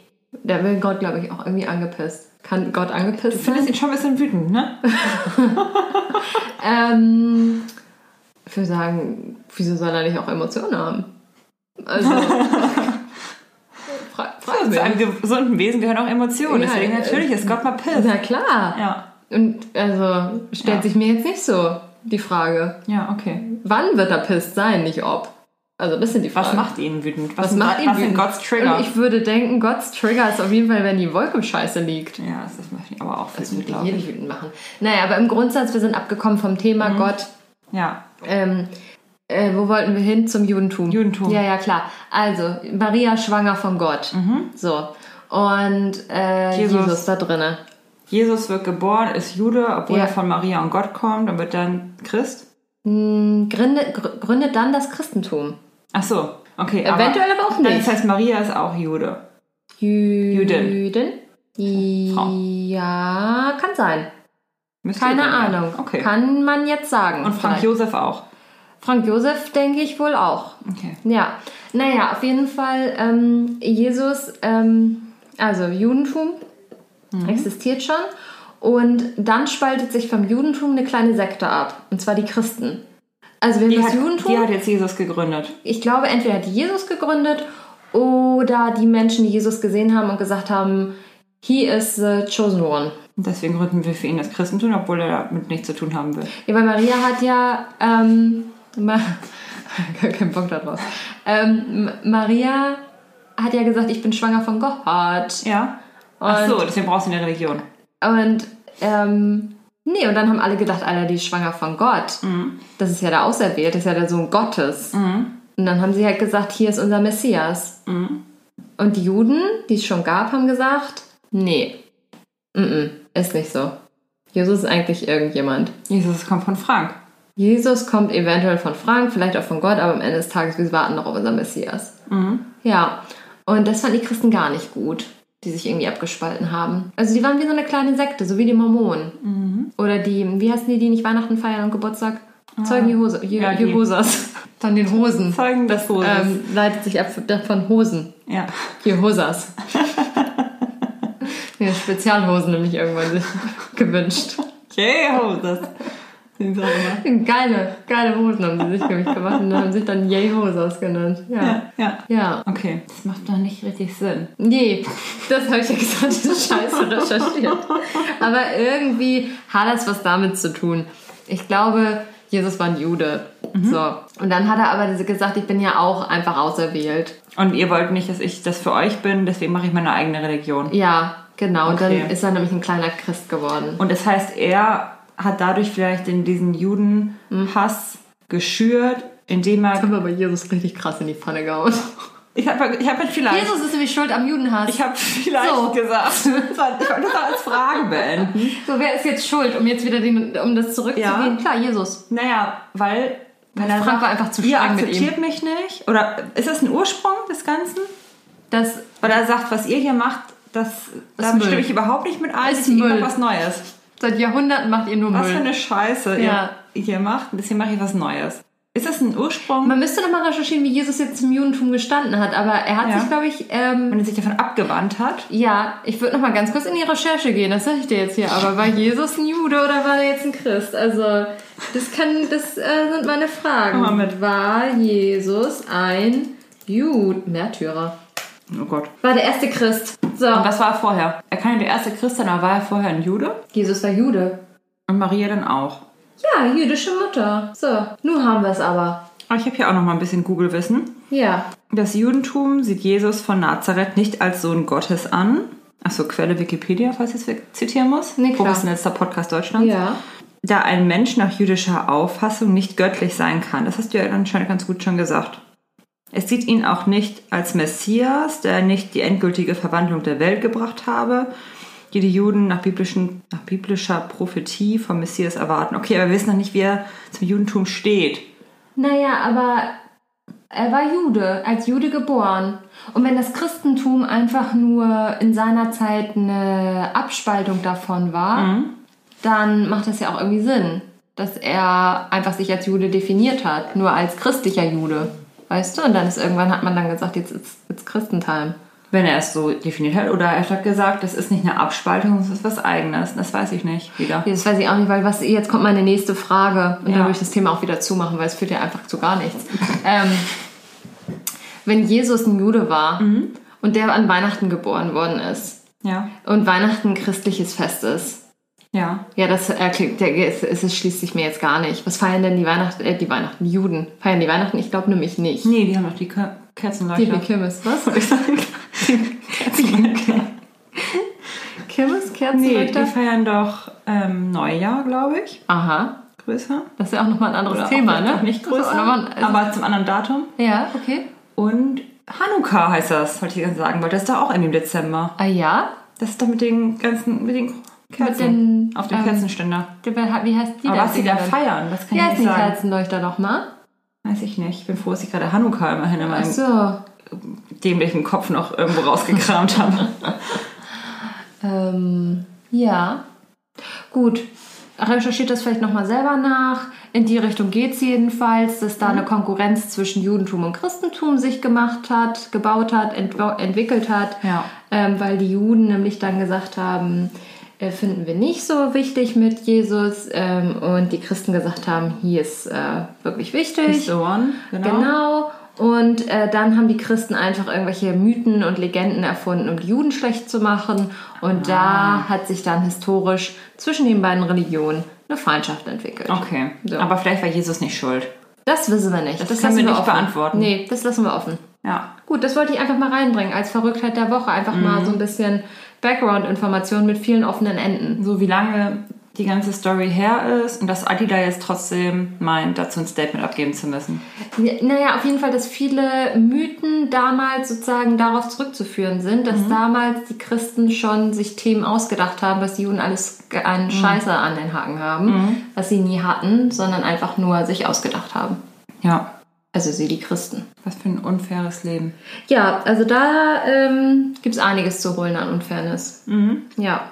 da will Gott, glaube ich, auch irgendwie angepisst. Kann Gott angepisst Du findest sein? ihn schon ein bisschen wütend, ne? Ähm, ich würde sagen, wieso soll er nicht auch Emotionen haben? Also, frag, frag Zu mich. einem gesunden Wesen gehören auch Emotionen. Ja, Deswegen natürlich ist Gott mal pissed. Na klar. Ja. Und also stellt Ja. sich mir jetzt nicht so die Frage, Ja, okay. wann wird er pisst sein, nicht ob. Also das sind die Fragen. Was macht ihn wütend? Was sind- macht ihn was sind wütend? Gottes Trigger? Und ich würde denken, Gottes Trigger ist auf jeden Fall, wenn die Wolke scheiße liegt. ja, das, das macht ihn aber auch wütend, glaube ich. wütend machen. Naja, aber im Grundsatz, wir sind abgekommen vom Thema Gott. Ja. Ähm, äh, wo wollten wir hin? Zum Judentum. Judentum. Ja, ja, klar. Also, Maria schwanger von Gott. So. Und äh, Jesus. Jesus. da drinne. Jesus wird geboren, ist Jude, obwohl Ja. er von Maria und Gott kommt und wird dann Christ. Gründet, gr- gründet dann das Christentum. Ach so, okay. Eventuell aber auch aber nicht. Das heißt, Maria ist auch Jude. Jüdin. Jüdin. Frau. Ja, kann sein. Müsste Keine. Ahnung. Okay. Kann man jetzt sagen. und Frank. Josef auch. Frank Josef denke ich wohl auch. Okay. Ja, naja, auf jeden Fall ähm, Jesus, ähm, also Judentum Mhm. existiert schon und dann spaltet sich vom Judentum eine kleine Sekte ab und zwar die Christen. Also wir haben Die das hat, Judentum, die hat jetzt Jesus gegründet. ich glaube entweder hat Jesus gegründet oder die Menschen, die Jesus gesehen haben und gesagt haben, he is the chosen one. Und deswegen gründen wir für ihn das Christentum, obwohl er damit nichts zu tun haben will. Ja, weil Maria hat ja, ähm, Ma gar keinen Bock darauf. Ähm, Maria hat ja gesagt, ich bin schwanger von Gott. Ja. Ach Und- so, deswegen brauchst du eine Religion. Und, ähm, nee, und dann haben alle gedacht, Alter, die ist schwanger von Gott. Das ist ja der Auserwählte, das ist ja der Sohn Gottes. Und dann haben sie halt gesagt, hier ist unser Messias. Und die Juden, die es schon gab, haben gesagt, nee, mm -mm, ist nicht so. Jesus ist eigentlich irgendjemand. Jesus kommt von Frank. Jesus kommt eventuell von Frank, vielleicht auch von Gott, aber am Ende des Tages, wir warten noch auf unser Messias. Ja, und das fanden die Christen gar nicht gut, die sich irgendwie abgespalten haben. Also die waren wie so eine kleine Sekte, so wie die Mormonen. Oder die, wie heißen die, die nicht Weihnachten feiern und Geburtstag? Zeugen Jehose, Je Ja. Jehosas. Von den Hosen. Zeugen des Hoses. Ähm, leitet sich ab von Hosen. ja. Jehosas. ja, Spezialhosen nämlich irgendwann sich gewünscht. Jesus. Geile, geile Hosen haben sie sich nämlich gemacht und haben sich dann Yay Hosas genannt. Ja. Ja, ja. Ja. Okay, das macht doch nicht richtig Sinn. Nee, das habe ich ja gesagt, das ist scheiße recherchiert. Aber irgendwie hat das was damit zu tun. Ich glaube, Jesus war ein Jude. So. Und dann hat er aber gesagt, ich bin ja auch einfach auserwählt. Und ihr wollt nicht, dass ich das für euch bin, deswegen mache ich meine eigene Religion. Ja, genau. Und Okay. dann ist er nämlich ein kleiner Christ geworden. Und das heißt, er hat dadurch vielleicht in diesen Judenhass geschürt, indem er. haben wir aber Jesus richtig krass in die Pfanne gehauen. Ich habe ich hab jetzt vielleicht. Jesus ist nämlich schuld am Judenhass. Ich habe vielleicht So. gesagt. Das war- Ich wollte das als Frage beenden. so, wer ist jetzt schuld, um jetzt wieder den, um das zurückzugehen? Ja. Klar, Jesus. Naja, weil. Er Frank war einfach zu ihr streng mit akzeptiert mich nicht. Oder ist das ein Ursprung des Ganzen? Das Oder er sagt, was ihr hier macht, das, da stimme ich überhaupt nicht mit ein. Ist ich Müll. mache was Neues. Seit Jahrhunderten macht ihr nur Was Müll. für eine Scheiße Ja. ihr hier macht. Deswegen mache ich was Neues. Ist das ein Ursprung? Man müsste noch mal recherchieren, wie Jesus jetzt zum Judentum gestanden hat. Aber er hat Ja. sich, glaube ich, ähm, Wenn er sich davon abgewandt hat? ja, ich würde noch mal ganz kurz in die Recherche gehen. Das sage ich dir jetzt hier. Aber war Jesus ein Jude oder war er jetzt ein Christ? Also das kann, das äh, sind meine Fragen. Komm mal mit. War Jesus ein Jude? Märtyrer. Oh Gott. War der erste Christ. So. Und was war er vorher? Er kann ja der erste Christ sein, aber war er vorher ein Jude? Jesus war Jude. Und Maria dann auch. Ja, jüdische Mutter. So, nun haben wir es aber. Aber ich habe hier auch noch mal ein bisschen Google-Wissen. Ja. Das Judentum sieht Jesus von Nazareth nicht als Sohn Gottes an. Achso, Quelle Wikipedia, falls ich es zitieren muss. Nee, klar. Professionellster Podcast Deutschlands. Ja. Da ein Mensch nach jüdischer Auffassung nicht göttlich sein kann. Das hast du ja anscheinend ganz gut schon gesagt. Es sieht ihn auch nicht als Messias, der nicht die endgültige Verwandlung der Welt gebracht habe, die die Juden nach, nach biblischer Prophetie vom Messias erwarten. Okay, aber wir wissen noch nicht, wie er zum Judentum steht. Naja, aber er war Jude, als Jude geboren. Und wenn das Christentum einfach nur in seiner Zeit eine Abspaltung davon war, dann macht das ja auch irgendwie Sinn, dass er einfach sich als Jude definiert hat, nur als christlicher Jude. Weißt du? Und dann ist irgendwann hat man dann gesagt, jetzt ist it's Christentime. Wenn er es so definiert hat. Oder er hat gesagt, das ist nicht eine Abspaltung, das ist was Eigenes. Das weiß ich nicht wieder. Das weiß ich auch nicht, weil was jetzt kommt meine nächste Frage und Ja. dann würde ich das Thema auch wieder zumachen, weil es führt ja einfach zu gar nichts. ähm, wenn Jesus ein Jude war und der an Weihnachten geboren worden ist Ja. und Weihnachten ein christliches Fest ist, Ja. ja, das erklärt, der, es, es, schließt sich mir jetzt gar nicht. Was feiern denn die Weihnachten, äh, die Weihnachten, die Juden? Feiern die Weihnachten? Ich glaube nämlich nicht. Nee, die haben doch die Ke- Die Kerzenleuchter. Kirmes, was? Kirmes, Nee, Kerzenleuchter? die feiern doch ähm, Neujahr, glaube ich. Aha, Größer. das ist ja auch nochmal ein anderes Oder Thema, ne? Nicht größer, nochmal also- aber zum anderen Datum. Ja, okay. Und Hanukkah heißt das, wollte ich ganz sagen, weil das ist doch auch im Dezember. Ah ja? Das ist doch mit den ganzen, mit den Kerzen den, auf dem ähm, Kerzenständer. Wie heißt die Aber was sie da feiern, das kann Wie ich heißen nicht die sagen. Kerzenleuchter nochmal? Weiß ich nicht. Ich bin froh, dass ich gerade Hanukkah immerhin in meinem so. dämlichen Kopf noch irgendwo rausgekramt habe. Ähm, ja. Gut. Recherchiert das vielleicht nochmal selber nach. In die Richtung geht es jedenfalls, dass da eine Konkurrenz zwischen Judentum und Christentum sich gemacht hat, gebaut hat, entw entwickelt hat. Ja. Ähm, weil die Juden nämlich dann gesagt haben, äh, finden wir nicht so wichtig mit Jesus. Ähm, und die Christen gesagt haben, hier ist äh, wirklich wichtig. Is the one. Genau. Genau. Und äh, dann haben die Christen einfach irgendwelche Mythen und Legenden erfunden, um die Juden schlecht zu machen. Und Ah. da hat sich dann historisch zwischen den beiden Religionen eine Feindschaft entwickelt. Okay. So. Aber vielleicht war Jesus nicht schuld. Das wissen wir nicht. Das, können lassen wir wir nicht offen. beantworten. Nee, das lassen wir offen. Ja. Gut, das wollte ich einfach mal reinbringen als Verrücktheit der Woche. Einfach Mhm. mal so ein bisschen Background-Information mit vielen offenen Enden. So wie lange die ganze Story her ist und dass Adi da jetzt trotzdem meint, dazu ein Statement abgeben zu müssen. Ja, Naja, auf jeden Fall, dass viele Mythen damals sozusagen darauf zurückzuführen sind, dass Mhm. damals die Christen schon sich Themen ausgedacht haben, was die Juden alles an Mhm. Scheiße an den Haken haben, was sie nie hatten, sondern einfach nur sich ausgedacht haben. Ja. Also sie, die Christen. Was für ein unfaires Leben. Ja, also da ähm, gibt es einiges zu holen an Unfairness. Mhm. Ja,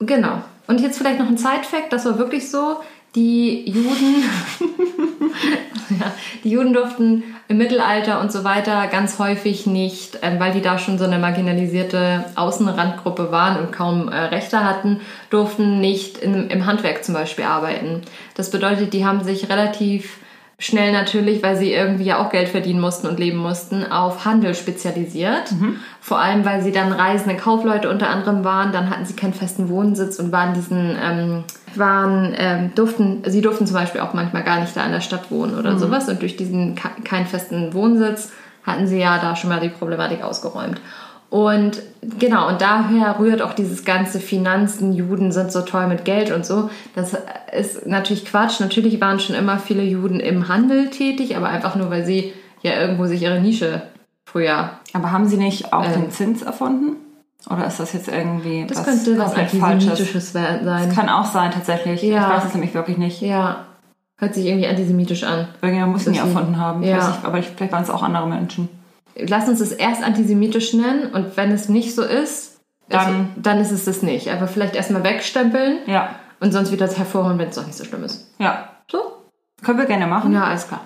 genau. Und jetzt vielleicht noch ein Side-Fact, das war wirklich so. Die Juden, ja, die Juden durften im Mittelalter und so weiter ganz häufig nicht, ähm, weil die da schon so eine marginalisierte Außenrandgruppe waren und kaum äh, Rechte hatten, durften nicht in, im Handwerk zum Beispiel arbeiten. Das bedeutet, die haben sich relativ schnell natürlich, weil sie irgendwie ja auch Geld verdienen mussten und leben mussten, auf Handel spezialisiert. Mhm. Vor allem, weil sie dann reisende Kaufleute unter anderem waren, dann hatten sie keinen festen Wohnsitz und waren diesen, ähm, waren, ähm, durften, sie durften zum Beispiel auch manchmal gar nicht da in der Stadt wohnen oder mhm. sowas und durch diesen keinen festen Wohnsitz hatten sie ja da schon mal die Problematik ausgeräumt. Und genau, und daher rührt auch dieses ganze Finanzen, Juden sind so toll mit Geld und so. Das ist natürlich Quatsch. Natürlich waren schon immer viele Juden im Handel tätig, aber einfach nur, weil sie ja irgendwo sich ihre Nische früher. Aber haben sie nicht auch ähm, den Zins erfunden? Oder ist das jetzt irgendwie das was könnte was antisemitisches sein? Das kann auch sein, tatsächlich. Ja. Ich weiß es nämlich wirklich nicht. Ja. Hört sich irgendwie antisemitisch an. Irgendjemand muss ihn ja erfunden haben. Ja. Nicht, aber vielleicht waren es auch andere Menschen lass uns es erst antisemitisch nennen und wenn es nicht so ist, dann, ist, dann ist es das nicht. Aber vielleicht erstmal wegstempeln ja. und sonst wieder hervorholen, wenn es doch nicht so schlimm ist. Ja. So? Können wir gerne machen. Ja, alles klar.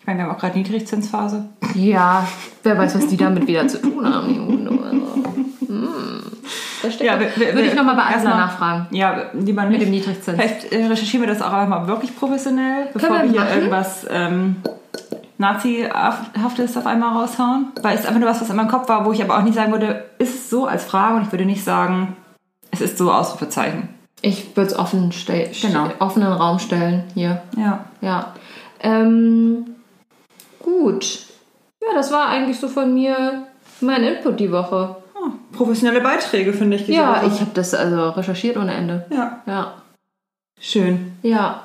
Ich meine, wir haben auch gerade Niedrigzinsphase. Ja, wer weiß, was die damit wieder zu tun haben, die Hunde. Also. Hm. Ja, wir, wir, würde ich nochmal bei Asla nachfragen. Ja, lieber nicht. Mit dem Niedrigzins. Vielleicht äh, recherchieren wir das auch einmal wirklich professionell, bevor wir, wir hier irgendwas ähm, Nazi-haftes auf einmal raushauen. Weil es einfach nur was, was in meinem Kopf war, wo ich aber auch nicht sagen würde, ist es so als Frage und ich würde nicht sagen, es ist so Ausrufezeichen. Ich würde es offen genau. offenen Raum stellen hier. Ja. Ja. Ähm, gut. Ja, das war eigentlich so von mir mein Input die Woche. Oh, professionelle Beiträge, finde ich. ja, Woche. ich habe das also recherchiert ohne Ende. Ja. Ja. Schön. Ja.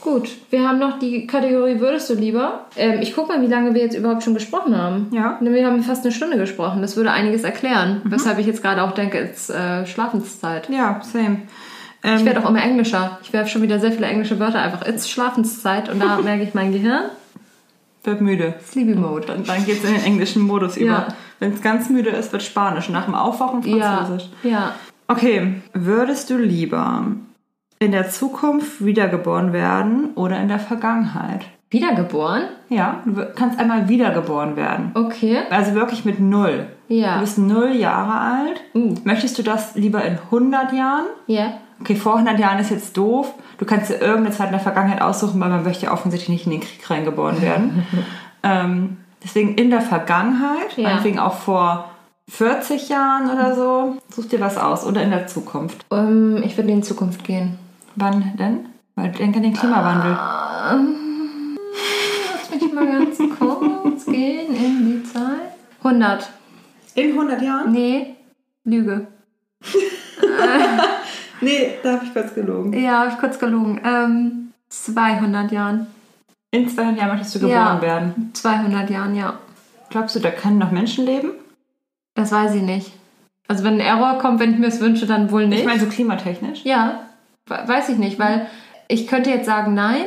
Gut, wir haben noch die Kategorie Würdest du lieber? Ähm, ich gucke mal, wie lange wir jetzt überhaupt schon gesprochen haben. Ja. Wir haben fast eine Stunde gesprochen. Das würde einiges erklären. Mhm. Weshalb ich jetzt gerade auch denke, es ist äh, Schlafenszeit. Ja, same. Ähm, ich werde auch immer englischer. Ich werfe schon wieder sehr viele englische Wörter einfach. It's Schlafenszeit und da merke ich mein Gehirn. Wird müde. Sleepy Mode. Dann, dann geht es in den englischen Modus über. Ja. Wenn es ganz müde ist, wird Spanisch. Nach dem Aufwachen Französisch. Ja. ja. Okay, würdest du lieber in der Zukunft wiedergeboren werden oder in der Vergangenheit. Wiedergeboren? Ja, du kannst einmal wiedergeboren werden. Okay. Also wirklich mit null. Ja. Du bist null Jahre alt. Uh. Möchtest du das lieber in 100 Jahren? Ja. Okay, vor 100 Jahren ist jetzt doof. Du kannst dir irgendeine Zeit in der Vergangenheit aussuchen, weil man möchte ja offensichtlich nicht in den Krieg reingeboren werden. ähm, deswegen in der Vergangenheit, ja. meinetwegen auch vor 40 Jahren oder so. Such dir was aus. Oder in der Zukunft. Um, ähm, ich würde in die Zukunft gehen. Wann denn? Weil denk an den Klimawandel. Ähm, lass mich mal ganz kurz gehen in die Zeit. 100. In 100 Jahren? Nee, Lüge. nee, da habe ich kurz gelogen. Ja, habe ich kurz gelogen. Ähm, 200 Jahren. In 200 Jahren möchtest du geboren ja, werden? 200 Jahren, ja. Glaubst du, da können noch Menschen leben? Das weiß ich nicht. Also wenn ein Error kommt, wenn ich mir es wünsche, dann wohl nicht. Ich meine so klimatechnisch? Ja. Weiß ich nicht, weil ich könnte jetzt sagen nein,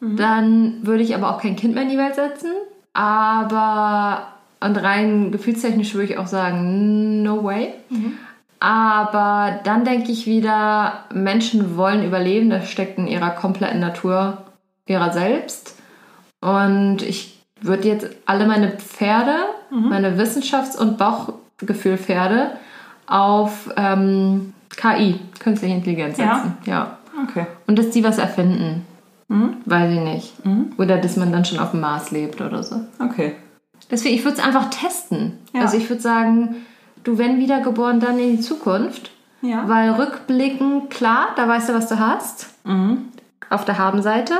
mhm. dann würde ich aber auch kein Kind mehr in die Welt setzen. Aber und rein gefühlstechnisch würde ich auch sagen, no way. Mhm. Aber dann denke ich wieder, Menschen wollen überleben, das steckt in ihrer kompletten Natur ihrer selbst. Und ich würde jetzt alle meine Pferde, mhm. meine Wissenschafts- und Bauchgefühlpferde auf ähm, KI, künstliche Intelligenz setzen. Ja. ja. Okay. Und dass die was erfinden. Mhm. Weiß ich nicht. Mhm. Oder dass man dann schon auf dem Mars lebt oder so. Okay. Deswegen, ich würde es einfach testen. Ja. Also ich würde sagen, du, wenn wiedergeboren, dann in die Zukunft. Ja. Weil rückblickend, klar, da weißt du, was du hast. Mhm. Auf der Habenseite.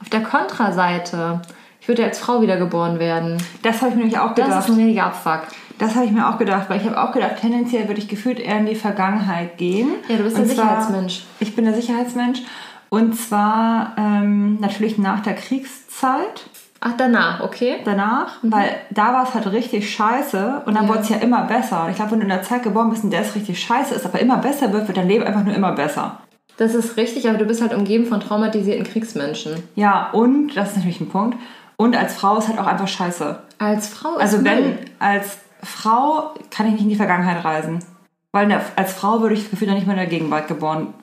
Auf der Kontraseite, ich würde als Frau wiedergeboren werden. Das habe ich mir nämlich auch gedacht. Das ist ein richtiger Abfuck. Das habe ich mir auch gedacht, weil ich habe auch gedacht, tendenziell würde ich gefühlt eher in die Vergangenheit gehen. Ja, du bist der Sicherheitsmensch. ich bin der Sicherheitsmensch. Und zwar ähm, natürlich nach der Kriegszeit. Ach, danach, okay. Danach, mhm. weil da war es halt richtig scheiße und dann ja. wurde es ja immer besser. Ich glaube, wenn du in der Zeit geboren bist, in der es richtig scheiße ist, aber immer besser wird, wird dein Leben einfach nur immer besser. Das ist richtig, aber du bist halt umgeben von traumatisierten Kriegsmenschen. Ja, und, das ist natürlich ein Punkt, und als Frau ist halt auch einfach scheiße. Als Frau ist Also wenn, als Frau kann ich nicht in die Vergangenheit reisen. Weil als Frau würde ich gefühlt noch nicht mal in der Gegenwart geboren.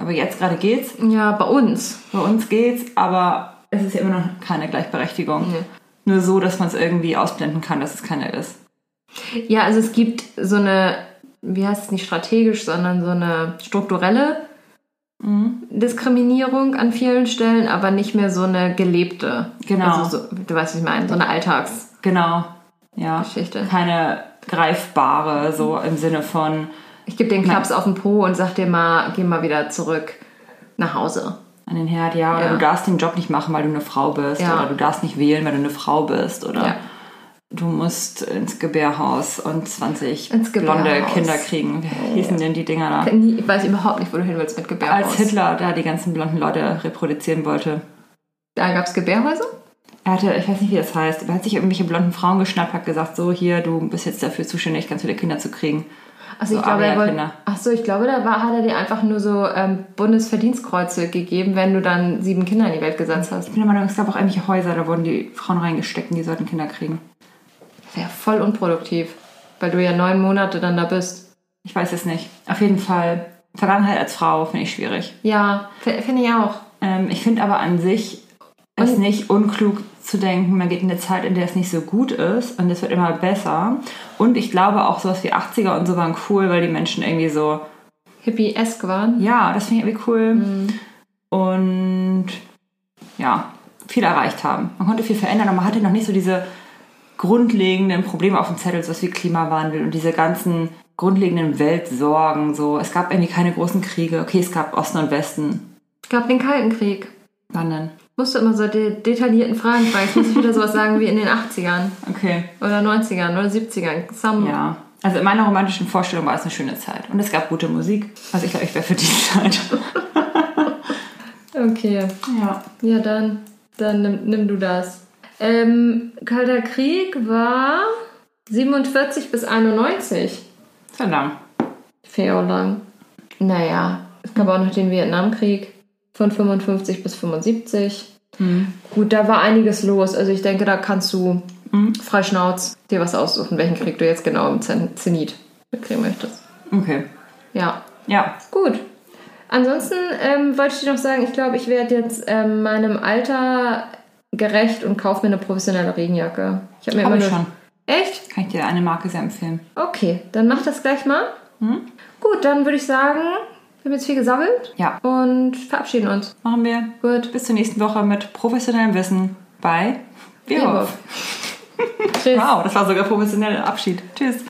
Aber jetzt gerade geht's. Ja, bei uns. Bei uns geht's, aber es ist ja immer noch keine Gleichberechtigung. Mhm. Nur so, dass man es irgendwie ausblenden kann, dass es keiner ist. Ja, also es gibt so eine, wie heißt es nicht strategisch, sondern so eine strukturelle Mhm. Diskriminierung an vielen Stellen, aber nicht mehr so eine gelebte. Genau. Also so, du weißt, was ich meine, so eine Alltagsgeschichte. Genau. Ja. Keine greifbare, so im Sinne von. Ich gebe den Klaps auf den Po und sag dir mal, geh mal wieder zurück nach Hause. An den Herd, ja. Oder Ja. du darfst den Job nicht machen, weil du eine Frau bist. Ja. Oder du darfst nicht wählen, weil du eine Frau bist. Oder Ja. du musst ins Gebärhaus und 20 Ins blonde. Kinder kriegen. Wie hießen denn die Dinger da? Ich weiß überhaupt nicht, wo du hin willst mit Gebärhaus. Als Hitler da die ganzen blonden Leute reproduzieren wollte. Da gab es Gebärhäuser? Er hatte, ich weiß nicht, wie das heißt, er hat sich irgendwelche blonden Frauen geschnappt, hat gesagt, so hier, du bist jetzt dafür zuständig, ganz viele Kinder zu kriegen. Also ich So glaube, er wollte. Ach so, ich glaube, da war, hat er dir einfach nur so ähm, Bundesverdienstkreuze gegeben, wenn du dann sieben Kinder in die Welt gesetzt hast. Ich bin der Meinung, es gab auch irgendwelche Häuser, da wurden die Frauen reingesteckt und die sollten Kinder kriegen. Das wäre voll unproduktiv, weil du ja neun Monate dann da bist. Ich weiß es nicht. Auf jeden Fall, Vergangenheit als Frau finde ich schwierig. Ja, finde ich auch. Ähm, ich finde aber an sich es Und- nicht unklug zu denken, man geht in eine Zeit, in der es nicht so gut ist und es wird immer besser. Und ich glaube auch sowas wie 80er und so waren cool, weil die Menschen irgendwie so, Hippie-esque waren. ja, das finde ich irgendwie cool. Und ja, viel erreicht haben. Man konnte viel verändern, aber man hatte noch nicht so diese grundlegenden Probleme auf dem Zettel, sowas wie Klimawandel und diese ganzen grundlegenden Weltsorgen. So. Es gab irgendwie keine großen Kriege. Okay, es gab Osten und Westen. Es gab den Kalten Krieg. Wann denn? Musst du immer so de detaillierten Fragen fragen. Jetzt muss ich wieder sowas sagen wie in den 80ern Okay. oder 90ern oder 70ern. Some Ja. Also in meiner romantischen Vorstellung war es eine schöne Zeit. Und es gab gute Musik. Also ich glaube, ich wäre für die Zeit. Okay. Ja. Ja, dann, dann nimm, nimm du das. Ähm, Kalter Krieg war 47 bis 91. Sehr lang. Fair lang. Naja, es gab auch noch den Vietnamkrieg von 55 bis 75. Gut, da war einiges los. Also ich denke, da kannst du frei Schnauz dir was aussuchen, welchen Krieg du jetzt genau im Zen- Zenit mitkriegen möchtest. Okay. Ja, Ja. gut. Ansonsten ähm, wollte ich dir noch sagen, ich glaube, ich werde jetzt ähm, meinem Alter gerecht und kaufe mir eine professionelle Regenjacke. Ich habe mir Habe immer ich schon. Echt? Kann ich dir eine Marke sehr empfehlen. Okay, dann mach das gleich mal. Gut, dann würde ich sagen, wir haben jetzt viel gesammelt Ja. und verabschieden uns. Machen wir. Gut. Bis zur nächsten Woche mit professionellem Wissen bei Bierhoff. Tschüss. Wow, das war sogar professioneller Abschied. Tschüss.